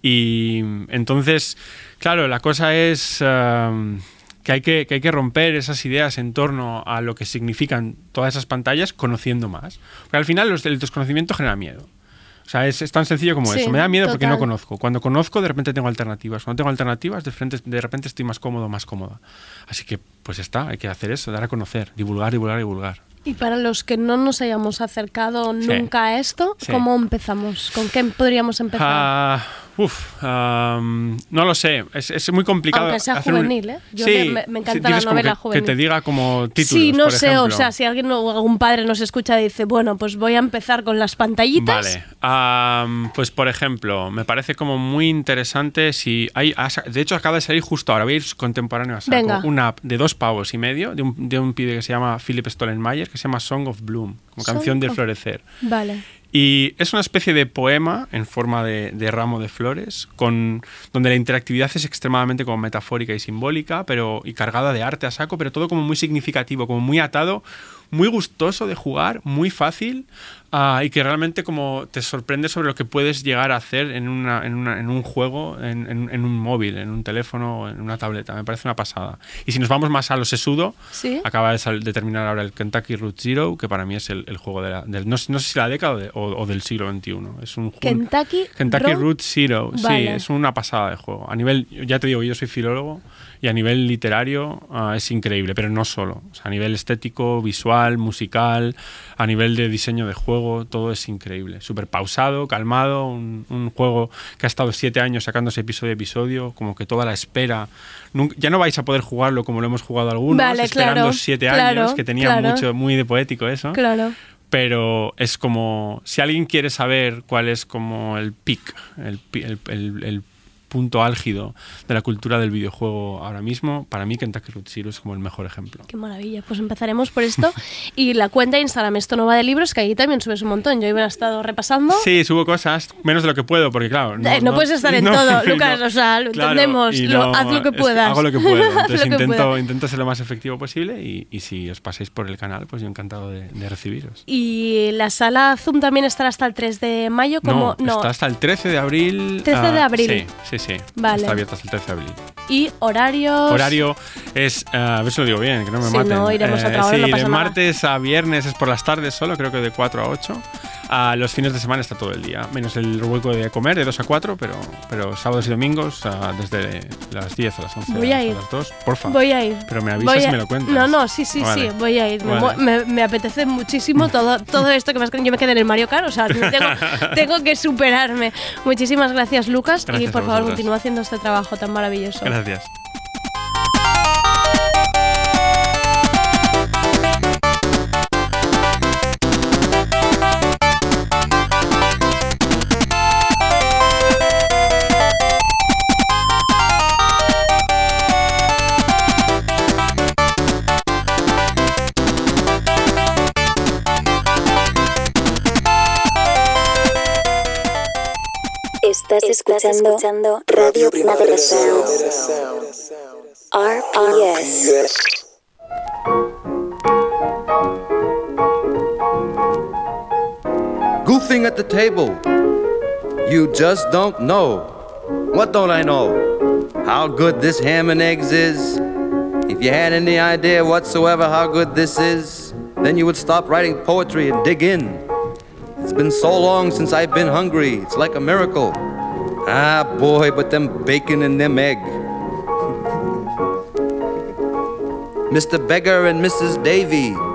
Y entonces, claro, la cosa es um, que, hay que, que hay que romper esas ideas en torno a lo que significan todas esas pantallas conociendo más. Porque al final los, el desconocimiento genera miedo. O sea, es, es tan sencillo como Sí, eso. Me da miedo porque no conozco. Cuando conozco, de repente tengo alternativas. Cuando tengo alternativas, de, frente, de repente estoy más cómodo, más cómoda. Así que, pues está, hay que hacer eso, dar a conocer, divulgar, divulgar, divulgar. Y para los que no nos hayamos acercado Sí. nunca a esto, Sí. ¿cómo empezamos? ¿Con qué podríamos empezar? Ah, Uf, am, no lo sé. Es, es muy complicado. Aunque sea hacer un- juvenil, ¿eh? Yo sí, me- me encanta la novela que, juvenil. Que te diga como títulos. sí, no por sé, o ejemplo. sea, si alguien o algún padre nos escucha y dice, bueno, pues voy a empezar con las pantallitas. Vale. Am, pues por ejemplo, me parece como muy interesante si hay. De hecho, acaba de salir justo ahora. Voy a ir contemporáneo a saco. Venga. Una app de dos pavos y medio de un, de un pibe que se llama Philip Stollenmayer que se llama Song of Bloom, como Song canción of- florecer. Vale. Y es una especie de poema en forma de, de ramo de flores, con, donde la interactividad es extremadamente como metafórica y simbólica, pero, y cargada de arte a saco, pero todo como muy significativo, como muy atado, muy gustoso de jugar, muy fácil, ah, y que realmente como te sorprende sobre lo que puedes llegar a hacer en, una, en, una- en un juego, en, en- un móvil, en un teléfono, en una tableta. Me parece una pasada. Y si nos vamos más a lo sesudo, Sí. acaba de, de terminar ahora el Kentucky Route Zero, que para mí es el, el juego de la, del, no, no sé si la década o, de- o- o del siglo XXI. Es un, Kentucky, Kentucky Road- Zero, sí, Vale. es una pasada de juego. A nivel, ya te digo, yo soy filólogo y a nivel literario ah, es increíble, pero no solo. O sea, a nivel estético, visual, musical, a nivel de diseño de juego, todo es increíble. Súper pausado, calmado, un, un juego que ha estado siete años sacándose episodio a episodio, como que toda la espera. Nunca- ya no vais a poder jugarlo como lo hemos jugado algunos, Vale, esperando claro, siete claro, años, que tenía claro. mucho, muy de poético eso Claro. Pero es como si alguien quiere saber cuál es como el peak, el, pi- el- el- el punto álgido de la cultura del videojuego ahora mismo, para mí Kentucky Route Zero es como el mejor ejemplo. Qué maravilla. Pues empezaremos por esto. y la cuenta de Instagram, esto no va de libros, que ahí también subes un montón. Yo iba a estado repasando. Sí, subo cosas, menos de lo que puedo, porque claro... Eh, no puedes estar en todo, Lucas, o sea, lo entendemos, y lo- haz lo que puedas. Hago lo que puedo, entonces que intento, intento ser lo más efectivo posible y, y si os pasáis por el canal, pues yo encantado de, de recibiros. Y la sala Zoom también estará hasta el 3 de mayo. Como, no, está hasta el 13 de abril. 13 de abril. Sí, sí, sí. Vale. Está abierto hasta el 13 de abril. Y horarios. Horario es, ah, a ver si lo digo bien, que no me Si maten. no, iremos a otra hora, sí, no pasa de nada. martes a viernes es por las tardes solo, creo que de 4 a 8. A los fines de semana está todo el día, menos el hueco de comer de 2 a 4, pero, pero sábados y domingos desde las 10 a las 11 Voy a ir. las 2. Porfa. Voy a ir. Pero me avisas y me lo cuentas. No, no, sí, sí, Vale. sí, voy a ir. Me, Vale. me- me apetece muchísimo todo, todo esto que me has Yo me quedé en el Mario Kart, o sea, tengo, tengo que superarme. Muchísimas gracias, Lucas, y Gracias por favor, continúa haciendo este trabajo tan maravilloso. Gracias. Estás escuchando, Radio Primavera Sound. RPS. Goofing at the table. You just don't know. What don't I know? How good this ham and eggs is. If you had any idea whatsoever how good this is, then you would stop writing poetry and dig in. It's been so long since I've been hungry. It's like a miracle. Ah, boy, but them bacon and them egg. Mr. Beggar and Mrs. Davy.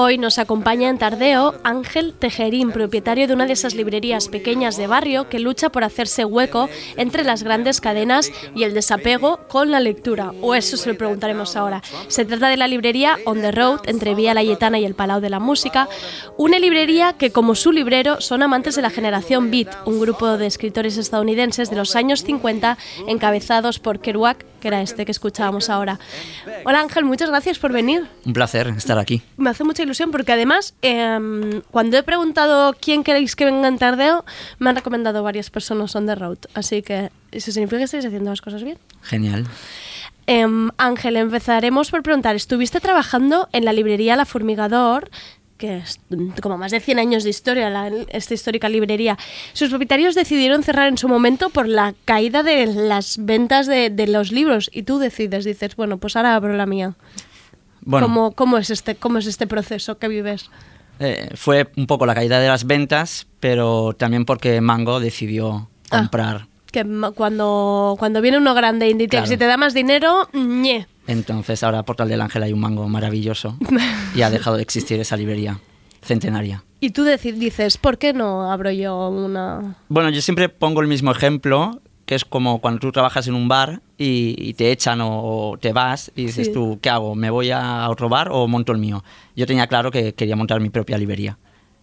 Hoy nos acompaña en Tardeo Ángel Tejerín, propietario de una de esas librerías pequeñas de barrio que lucha por hacerse hueco entre las grandes cadenas y el desapego con la lectura. O eso se lo preguntaremos ahora. Se trata de la librería On the Road, entre Vía Layetana y el Palau de la Música, una librería que, como su librero, son amantes de la generación Beat, un grupo de escritores estadounidenses de los años 50 encabezados por Kerouac, que era este que escuchábamos ahora. Hola Ángel, muchas gracias por venir. Un placer estar aquí. Me hace mucha ilusión porque además, em, cuando he preguntado quién queréis que venga en tardeo, me han recomendado varias personas on the road. Así que eso significa que estáis haciendo las cosas bien. Genial. Em, Ángel, empezaremos por preguntar, ¿estuviste trabajando en la librería La Formigador? Que es como más de 100 años de historia, la- esta histórica librería. Sus propietarios decidieron cerrar en su momento por la caída de las ventas de, de los libros y tú decides, dices, bueno, pues ahora abro la mía. Bueno, ¿Cómo, cómo es este, ¿Cómo es este proceso que vives? eh, fue un poco la caída de las ventas, pero también porque Mango decidió Ah. comprar. Que cuando, cuando viene uno grande, Inditex, Claro. y te da más dinero, ñe. Entonces ahora Portal del Ángel hay un mango maravilloso y ha dejado de existir esa librería. centenaria. Y tú dices, ¿por qué no abro yo una...? Bueno, yo siempre pongo el mismo ejemplo, que es como cuando tú trabajas en un bar y, y te echan o, o te vas y dices Sí. tú, ¿qué hago? ¿Me voy a otro bar o monto el mío? Yo tenía claro que quería montar mi propia librería.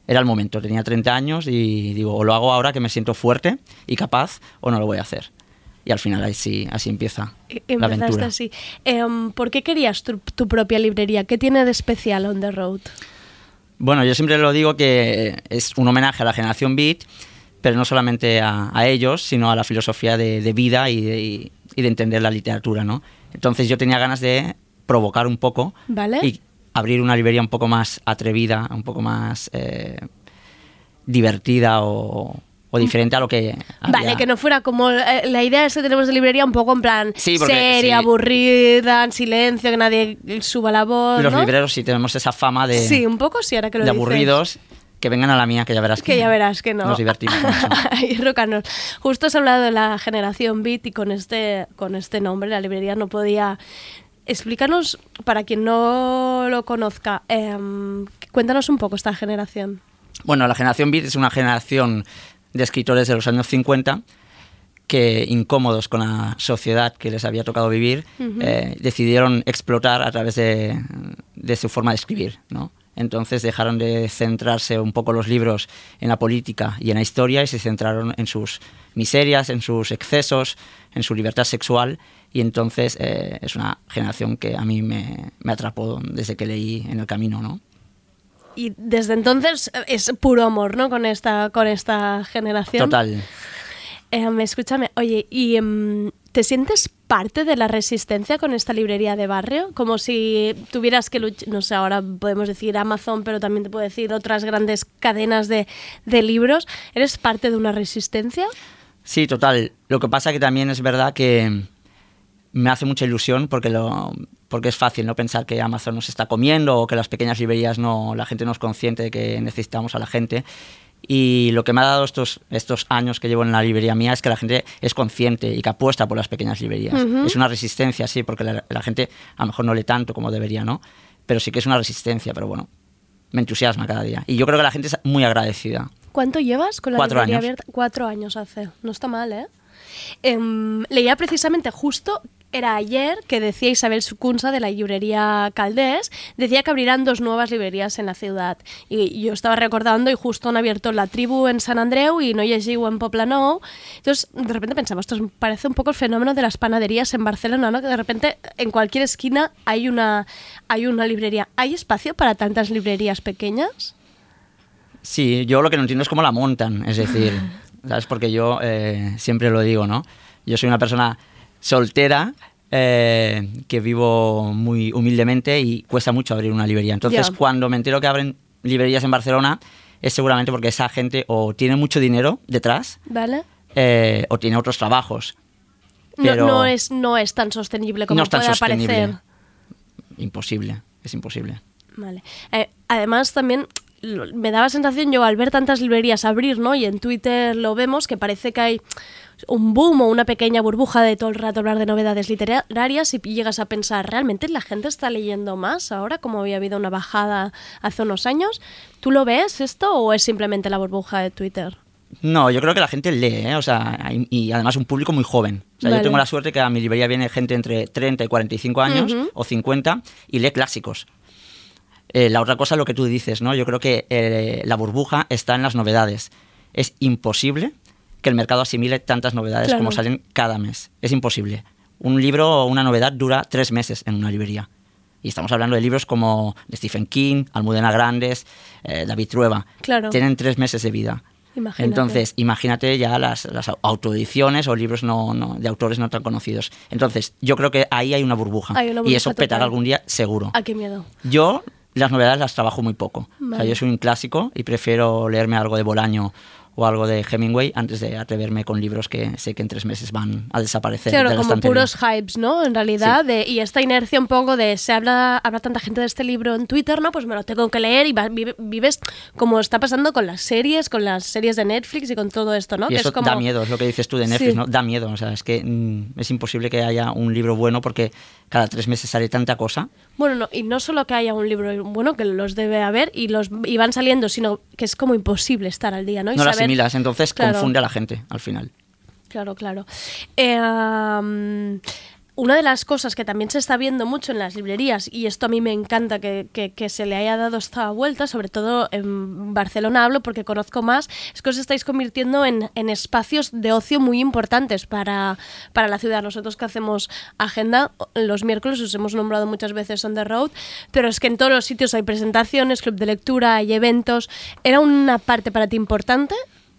Era el momento, tenía 30 años y digo, o lo hago ahora que me siento fuerte y capaz o no lo voy a hacer. Y al final así, así empieza E- la Empezaste aventura. así. Em, ¿Por qué querías tu, tu propia librería? ¿Qué tiene de especial On The Road? Bueno, yo siempre lo digo que es un homenaje a la generación Beat, pero no solamente a, a ellos, sino a la filosofía de, de vida y de, y- y de entender la literatura, ¿no? Entonces yo tenía ganas de provocar un poco ¿Vale? y abrir una librería un poco más atrevida, un poco más eh, divertida o, o diferente a lo que Vale, que no fuera como eh, la idea es que tenemos de librería un poco en plan Sí, porque- seria, sí. aburrida, en silencio, que nadie suba la voz, Los ¿no? libreros sí tenemos esa fama de, Sí, un poco sí, ahora que lo de dices. aburridos, que vengan a la mía, que ya verás Que ya verás que no. nos divertimos mucho. Ay, Rocanos. Justo has hablado de la generación Beat y con este, con este nombre la librería no podía... Explícanos, para quien no lo conozca, em, cuéntanos un poco esta generación. Bueno, la generación Beat es una generación de escritores de los años 50 que, incómodos con la sociedad que les había tocado vivir, Ujú. eh, decidieron explotar a través de, de su forma de escribir. ¿no? Entonces dejaron de centrarse un poco los libros en la política y en la historia y se centraron en sus miserias, en sus excesos, en su libertad sexual. Y entonces eh, es una generación que a mí me, me atrapó desde que leí en el camino, ¿no? Y desde entonces eh, es puro amor, ¿no? Con esta, con esta generación. Total. Em, escúchame, oye, ¿y em, te sientes parte de la resistencia con esta librería de barrio? Como si tuvieras que luchar, no sé, ahora podemos decir Amazon, pero también te puedo decir otras grandes cadenas de, de libros. ¿Eres parte de una resistencia? Sí, total. Lo que pasa que también es verdad que me hace mucha ilusión porque lo porque es fácil no pensar que Amazon nos está comiendo o que las pequeñas librerías no la gente no es consciente de que necesitamos a la gente y lo que me ha dado estos estos años que llevo en la librería mía es que la gente es consciente y que apuesta por las pequeñas librerías es una resistencia sí porque la, la gente a lo mejor no lee tanto como debería no pero sí que es una resistencia pero bueno me entusiasma cada día y yo creo que la gente es muy agradecida ¿Cuánto llevas con la Cuatro librería años. abierta? Cuatro años hace. No está mal, ¿eh? Em, leía precisamente justo, era ayer, que decía Isabel Sucunsa de la librería Caldés, decía que abrirán dos nuevas librerías en la ciudad. Y yo estaba recordando y justo han abierto la tribu en San Andreu y no Llegiu en Poplanou. Entonces, de repente pensaba, esto es- parece un poco el fenómeno de las panaderías en Barcelona, ¿no? Que de repente en cualquier esquina hay una, hay una librería. ¿Hay espacio para tantas librerías pequeñas? Sí, yo lo que no entiendo es cómo la montan, es decir, ¿sabes? Porque yo eh, siempre lo digo, ¿no? Yo soy una persona soltera eh, que vivo muy humildemente y cuesta mucho abrir una librería. Entonces, cuando me entero que abren librerías en Barcelona, es seguramente porque esa gente o tiene mucho dinero detrás ¿Vale? eh, o tiene otros trabajos. No- Pero No, es, no es tan sostenible como no es tan puede sostenible. parecer. Imposible, es imposible. Vale. Eh, además, también me daba sensación yo al ver tantas librerías abrir, ¿no? Y en Twitter lo vemos, que parece que hay un boom o una pequeña burbuja de todo el rato hablar de novedades literarias y llegas a pensar, ¿realmente la gente está leyendo más ahora como había habido una bajada hace unos años? ¿Tú lo ves esto o es simplemente la burbuja de Twitter? No, yo creo que la gente lee, ¿eh? o sea, y además un público muy joven. O sea, Vale. yo tengo la suerte que a mi librería viene gente entre 30 y 45 años Ujú. o 50 y lee clásicos. Eh, la otra cosa, lo que tú dices, ¿no? Yo creo que eh, la burbuja está en las novedades. Es imposible que el mercado asimile tantas novedades Claro. como salen cada mes. Es imposible. Un libro o una novedad dura tres meses en una librería. Y estamos hablando de libros como de Stephen King, Almudena Grandes, eh, David Trueba. Claro. Tienen tres meses de vida. Imagínate. Entonces, imagínate ya las, las autoediciones o libros no, no- de autores no tan conocidos. Entonces, yo creo que ahí hay una burbuja. Hay una y eso petará algún día seguro. ¿A qué miedo? Yo las novedades las trabajo muy poco. O sea, yo soy un clásico y prefiero leerme algo de Bolaño o algo de Hemingway antes de atreverme con libros que sé que en tres meses van a desaparecer. Claro, de la como estantería. puros hypes, ¿no? En realidad, de- y esta inercia un poco de se habla, habla tanta gente de este libro en Twitter, ¿no? Pues me lo tengo que leer y va- vive- vives como está pasando con las series, con las series de Netflix y con todo esto, ¿no? Y que eso es como... da miedo, es lo que dices tú de Netflix, Sí. ¿no? Da miedo, o sea, es que mm, es imposible que haya un libro bueno porque cada tres meses sale tanta cosa. Bueno, no, y no solo que haya un libro bueno, que los debe haber y los y van saliendo, sino que es como imposible estar al día, ¿no? Y No saber- asimilas, entonces Claro. confunde a la gente al final. Claro, claro. Eh, una de las cosas que también se está viendo mucho en las librerías, y esto a mí me encanta que, que- se le haya dado esta vuelta, sobre todo en Barcelona hablo porque conozco más, es que os estáis convirtiendo en, en espacios de ocio muy importantes para, para la ciudad. Nosotros que hacemos agenda, los miércoles os hemos nombrado muchas veces on the road, pero es que en todos los sitios hay presentaciones, club de lectura, hay eventos. ¿Era una parte para ti importante?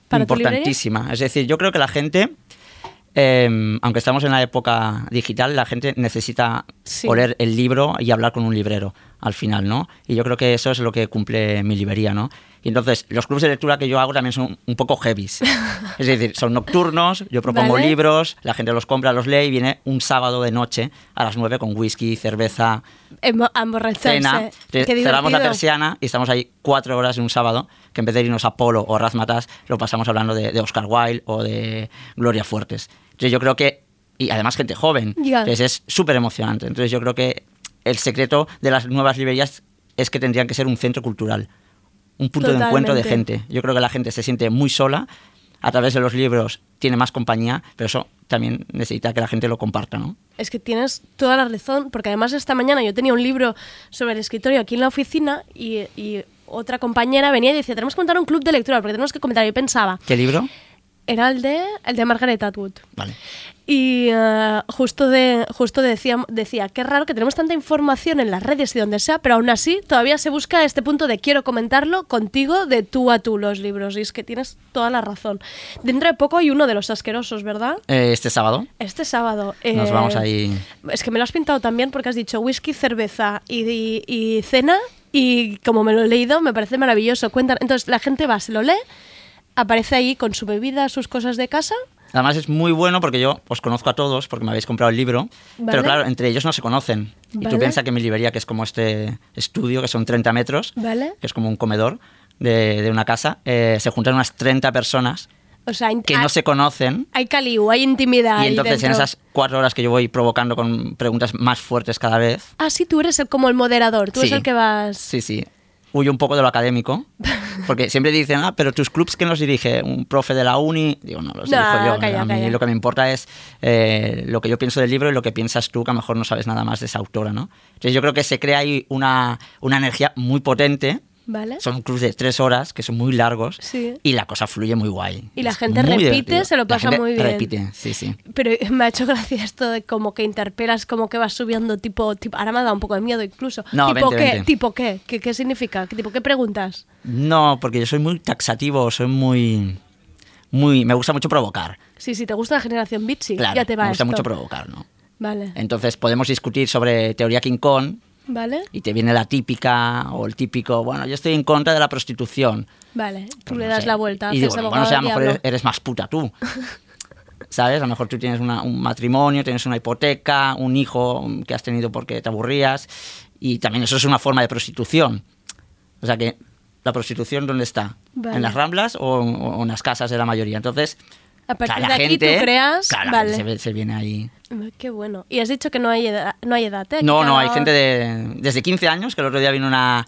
Para? Importantísima. Es decir, yo creo que la gente, eh, aunque estamos en la época digital, la gente necesita Sí. oler el libro y hablar con un librero al final, ¿no? Y yo creo que eso es lo que cumple mi librería, ¿no? Y entonces, los clubes de lectura que yo hago también son un poco heavies. es decir, son nocturnos, yo propongo Vale. libros, la gente los compra, los lee y viene un sábado de noche a las 9 con whisky, cerveza, emborracharse. cena, cerramos la persiana y estamos ahí cuatro horas en un sábado, que en vez de irnos a Polo o Razmataz, lo pasamos hablando de, de Oscar Wilde o de Gloria Fuertes. Entonces yo creo que, y además gente joven, Ya. entonces es súper emocionante. Entonces yo creo que el secreto de las nuevas librerías es que tendrían que ser un centro cultural, un punto de encuentro de gente. Yo creo que la gente se siente muy sola, a través de los libros tiene más compañía, pero eso también necesita que la gente lo comparta, ¿no? Es que tienes toda la razón, porque además esta mañana yo tenía un libro sobre el escritorio aquí en la oficina y, y otra compañera venía y decía, tenemos que montar un club de lectura, porque tenemos que comentar. Y yo pensaba, ¿Qué libro? era el de, el de Margaret Atwood. Vale. Y eh, justo, de, justo decía, decía, qué raro que tenemos tanta información en las redes y donde sea, pero aún así todavía se busca este punto de quiero comentarlo contigo de tú a tú los libros. Y es que tienes toda la razón. Dentro de poco hay uno de los asquerosos, ¿verdad? Eh, este sábado Este sábado. nos eh, vamos ahí... Es que me lo has pintado también porque has dicho whisky, cerveza y, y- y cena y como me lo he leído me parece maravilloso. Cuentan, entonces la gente va, se lo lee, aparece ahí con su bebida, sus cosas de casa. Además es muy bueno porque yo os conozco a todos porque me habéis comprado el libro, Vale. pero claro, entre ellos no se conocen. Y Vale. tú piensas que mi librería, que es como este estudio, que son 30 metros, ¿Vale? que es como un comedor de, de una casa, eh, se juntan unas 30 personas O sea, in- que hay, no se conocen hay caliu, hay intimidad. y entonces en esas cuatro horas que yo voy provocando con preguntas más fuertes cada vez, Ah, sí, tú eres el, como el moderador, tú Sí. eres el que vas... sí, sí, huyo un poco de lo académico, porque siempre dicen, ah, pero tus clubs, ¿quién los dirige? ¿Un profe de la uni? Digo, no, los No, dirijo yo. calla, a mí calla. lo que me importa es eh, lo que yo pienso del libro y lo que piensas tú, que a lo mejor no sabes nada más de esa autora, ¿no? Entonces yo creo que se crea ahí una, una energía muy potente. ¿Vale? Son clubs de tres horas, que son muy largos, Sí. y la cosa fluye muy guay. Y la Es gente repite, divertido. se lo La pasa gente muy bien. Repite, sí, sí. Pero me ha hecho gracia esto de como que interpelas, como que vas subiendo tipo, tipo ahora me ha dado un poco de miedo incluso. No, ¿Tipo qué? ¿Tipo qué? ¿Qué, qué significa? ¿Qué, tipo qué preguntas? No, porque yo soy muy taxativo, soy muy... muy me gusta mucho provocar. Sí, si te gusta la generación Bitsy, Claro, ya te va me gusta esto. mucho provocar, ¿no? Vale. Entonces podemos discutir sobre teoría King Kong Vale. y te viene la típica o el típico, bueno, yo estoy en contra de la prostitución. Vale. Tú Pues le no das sé. la vuelta. Y digo, bueno, o sea, a lo mejor eres, eres más puta tú. ¿Sabes? A lo mejor tú tienes una- un matrimonio, tienes una hipoteca, un hijo que has tenido porque te aburrías. Y también eso es una forma de prostitución. O sea que, ¿la prostitución dónde está? Vale. ¿En las ramblas o, o en las casas de la mayoría? Entonces, A partir de aquí gente, tú creas. claro, la vale. se, viene ahí. Qué bueno. Y has dicho que no hay edad, no hay edad ¿eh? No, no, hay gente de, desde 15 años, que el otro día vino una,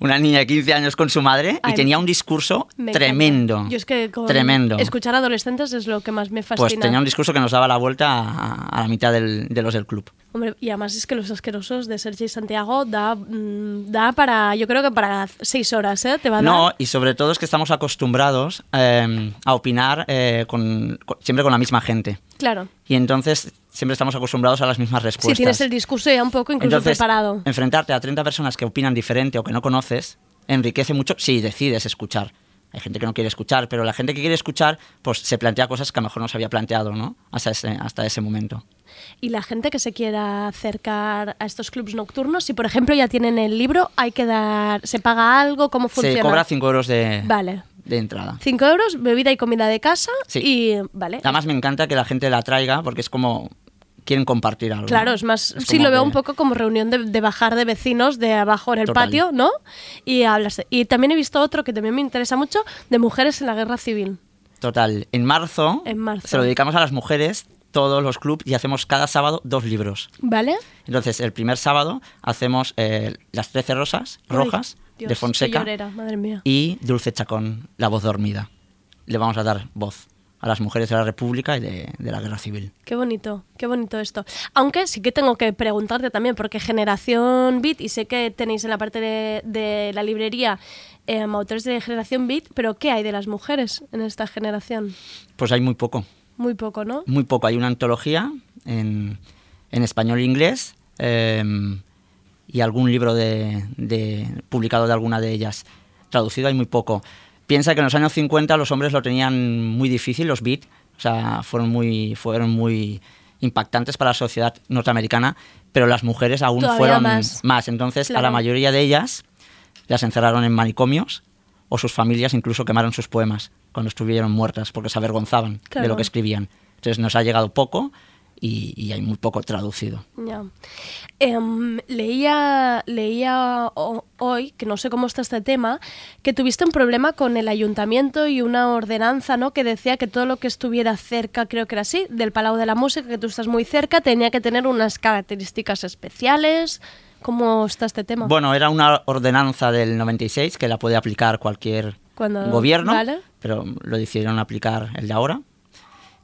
una niña de 15 años con su madre Ay, y tenía un discurso tremendo. Yo es que con Tremendo. escuchar adolescentes es lo que más me fascina. Pues tenía un discurso que nos daba la vuelta a, a la mitad del- de los del club. Hombre, y además es que Los Asquerosos de Sergi Santiago da, mm, da para, yo creo que para seis horas, ¿eh? Te va a No, dar. y sobre todo es que estamos acostumbrados eh, a opinar eh, con- con- siempre con la misma gente. Claro. Y entonces siempre estamos acostumbrados a las mismas Si respuestas. tienes el discurso ya un poco incluso Entonces, preparado. enfrentarte a 30 personas que opinan diferente o que no conoces enriquece mucho si decides escuchar. Hay gente que no quiere escuchar, pero la gente que quiere escuchar pues se plantea cosas que a lo mejor no se había planteado ¿no? hasta, ese, hasta ese momento. Y la gente que se quiera acercar a estos clubs nocturnos, si por ejemplo ya tienen el libro, hay que dar, ¿se paga algo? ¿Cómo funciona? Se cobra 5 euros de, Vale, de entrada. 5 euros, bebida y comida de casa Sí. y vale. Además me encanta que la gente la traiga porque es como quieren compartir algo. Claro, es más, Es sí lo veo que- un poco como reunión de, de bajar de vecinos de abajo en el Total. patio, ¿no? Y hablas. Y también he visto otro que también me interesa mucho, de mujeres en la guerra civil. Total. En marzo, En marzo. se lo dedicamos a las mujeres, todos los clubs, y hacemos cada sábado dos libros. ¿Vale? Entonces, el primer sábado hacemos eh, Las Trece Rosas Ay, Rojas Dios, de Fonseca llorera, madre mía. y Dulce Chacón, La Voz Dormida. Le vamos a dar voz a las mujeres de la República y de, de la Guerra Civil. Qué bonito, qué bonito esto. Aunque sí que tengo que preguntarte también, porque Generación Beat, y sé que tenéis en la parte de, de la librería em, autores de Generación Beat, pero ¿qué hay de las mujeres en esta generación? Pues hay muy poco, Muy poco, ¿no? muy poco. Hay una antología en, en español e inglés eh, y algún libro de, de- publicado de alguna de ellas. Traducido hay muy poco. Piensa que en los años 50 los hombres lo tenían muy difícil, los beat, o sea, fueron muy, fueron muy impactantes para la sociedad norteamericana, pero las mujeres aún Todavía fueron más. Entonces, a la mayoría de ellas las encerraron en manicomios o sus familias incluso quemaron sus poemas cuando estuvieron muertas porque se avergonzaban de lo que escribían. Entonces nos ha llegado poco y, y hay muy poco traducido. Em, leía leía ho- hoy, que no sé cómo está este tema, que tuviste un problema con el ayuntamiento y una ordenanza, ¿no? Que decía que todo lo que estuviera cerca, creo que era así, del Palau de la Música, que tú estás muy cerca, tenía que tener unas características especiales. ¿Cómo está este tema? Bueno, era una ordenanza del 96 que la puede aplicar cualquier Cuando- gobierno, ¿vale? pero lo decidieron aplicar el de ahora.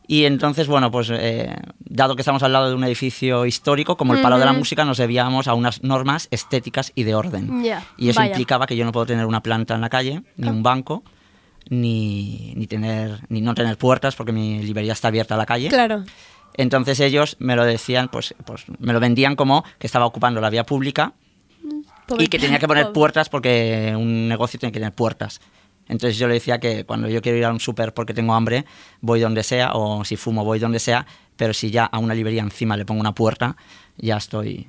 Y entonces, bueno, pues eh, dado que estamos al lado de un edificio histórico, como el Palo de la. Música, nos debíamos a unas normas estéticas y de orden. Y eso vaya. implicaba que yo no puedo tener una planta en la calle, ni un banco, ni, ni, tener, ni no tener puertas, porque mi librería está abierta a la calle. Claro. Entonces ellos me lo decían, pues, pues me lo vendían como que estaba ocupando la vía pública Pobre- y que tenía que poner pobre. puertas porque un negocio tiene que tener puertas. Entonces yo le decía que cuando yo quiero ir a un súper porque tengo hambre, voy donde sea, o si fumo, voy donde sea, pero si ya a una librería encima le pongo una puerta, ya estoy...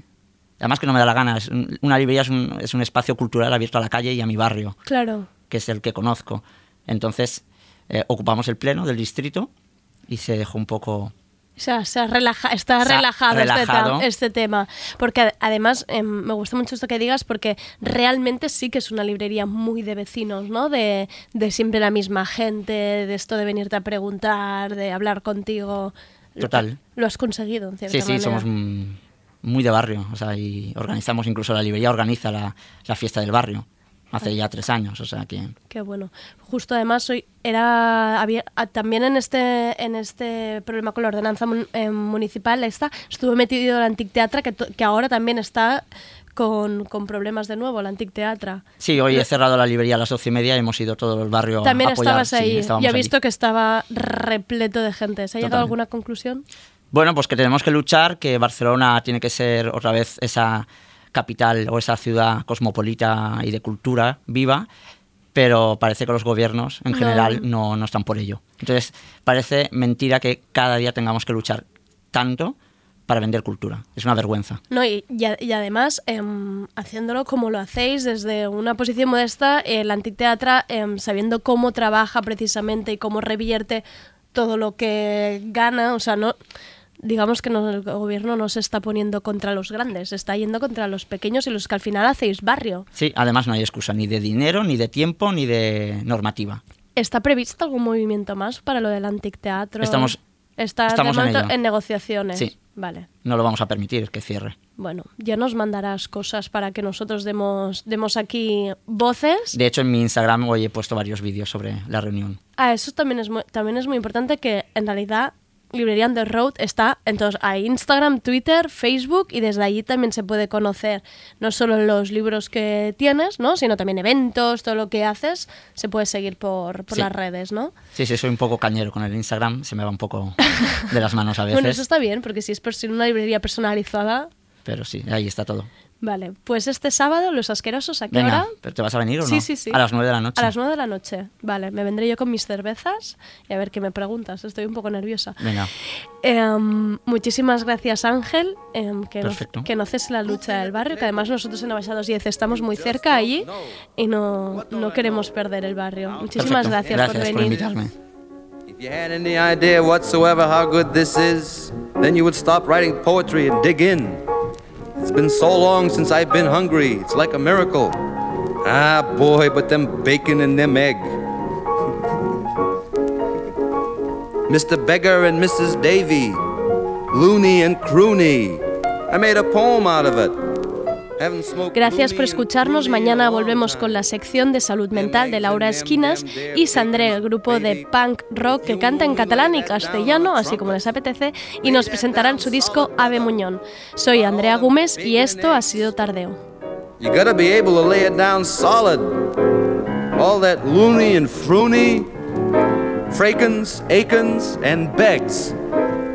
Además que no me da la gana, es un- una librería es un, es un espacio cultural abierto a la calle y a mi barrio, Claro. que es el que conozco. Entonces eh, ocupamos el pleno del distrito y se dejó un poco... O sea, se ha relaja- está relajado, Este, relajado. ta- este tema. Porque ad- además em, me gusta mucho esto que digas porque realmente sí que es una librería muy de vecinos, ¿no? De, de siempre la misma gente, de esto de venirte a preguntar, de hablar contigo. Total. Lo has conseguido, en cierta Sí, sí, manera. somos muy de barrio. O sea, y organizamos, incluso la librería organiza la, la fiesta del barrio. Hace ya tres años, o sea que... Qué bueno. Justo además hoy era había, también en este en este problema con la ordenanza mun- eh, municipal esta estuvo metido el Antic Teatra que, que ahora también está con, con problemas de nuevo el Antic Teatra. Sí, hoy he cerrado la librería a las doce y media y hemos ido todo el barrio También a apoyar. estabas sí, ahí estábamos y he visto que estaba repleto de gente. ¿Se ha llegado a alguna conclusión? Bueno, pues que tenemos que luchar, que Barcelona tiene que ser otra vez esa capital o esa ciudad cosmopolita y de cultura viva, pero parece que los gobiernos en general no, no están por ello. Entonces, parece mentira que cada día tengamos que luchar tanto para vender cultura. Es una vergüenza. No, y, y y además, em, haciéndolo como lo hacéis, desde una posición modesta, el Anticteatra, em, sabiendo cómo trabaja precisamente y cómo revierte todo lo que gana, o sea, no digamos que no, el gobierno no se está poniendo contra los grandes, se está yendo contra los pequeños y los que al final hacéis barrio. Sí, además no hay excusa ni de dinero, ni de tiempo, ni de normativa. ¿Está previsto algún movimiento más para lo del Anticteatro? Estamos- Está estamos en momento ello. en negociaciones. Sí. Vale. No lo vamos a permitir que cierre. Bueno, ya nos mandarás cosas para que nosotros demos, demos aquí voces. De hecho, en mi Instagram hoy he puesto varios vídeos sobre la reunión. Ah, eso también es muy, también es muy importante que en realidad Librería on the Road está entonces a Instagram, Twitter, Facebook y desde allí también se puede conocer no solo los libros que tienes, ¿no? sino también eventos, todo lo que haces, se puede seguir por, por Sí. las redes, ¿no? Sí, sí, soy un poco cañero con el Instagram, se me va un poco de las manos a veces, Bueno, eso está bien, porque si es una librería personalizada, pero sí, ahí está todo. Vale, pues este sábado, Los Asquerosos, ¿a qué Venga, hora? ¿pero ¿te vas a venir o no? Sí, sí, sí. A las 9 de la noche. A las 9 de la noche. Vale, me vendré yo con mis cervezas y a ver qué me preguntas. Estoy un poco nerviosa. Venga. Em, muchísimas gracias, Ángel, em, que, no, Perfecto. que no cese la lucha del barrio, que además nosotros en Abaixados 10 estamos muy cerca allí y no, no queremos perder el barrio. Muchísimas gracias, por Gracias por venir. invitarme. If you had any idea whatsoever how good this is, then you would stop writing poetry and dig in. It's been so long since I've been hungry, it's like a miracle. Ah, boy, but them bacon and them egg. Mr. Beggar and Mrs. Davy, Looney and Crooney. I made a poem out of it. Gracias por escucharnos. Mañana volvemos con la sección de salud mental de Laura Esquinas y Sandré, el grupo de punk rock que canta en catalán y castellano, así como les apetece, y nos presentarán su disco Ave Muñón. Soy Andrea Gómez y esto ha sido Tardeo. You gotta be able to lay it down solid. All that loony and froony, frakens, akins, and begs.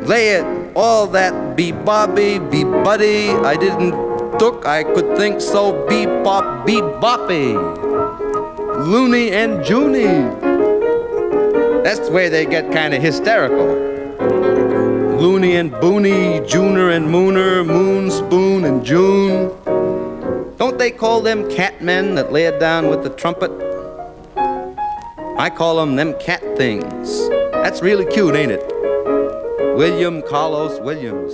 Lay it, all that be bobby, be buddy. I didn't took, I could think so. Be bop, be boppy. Loony and Junie. That's where they get kind of hysterical. Loony and Boony, Junior and Mooner, Moon, Spoon, and June. Don't they call them catmen that lay it down with the trumpet? I call them them cat things. That's really cute, ain't it? William Carlos Williams.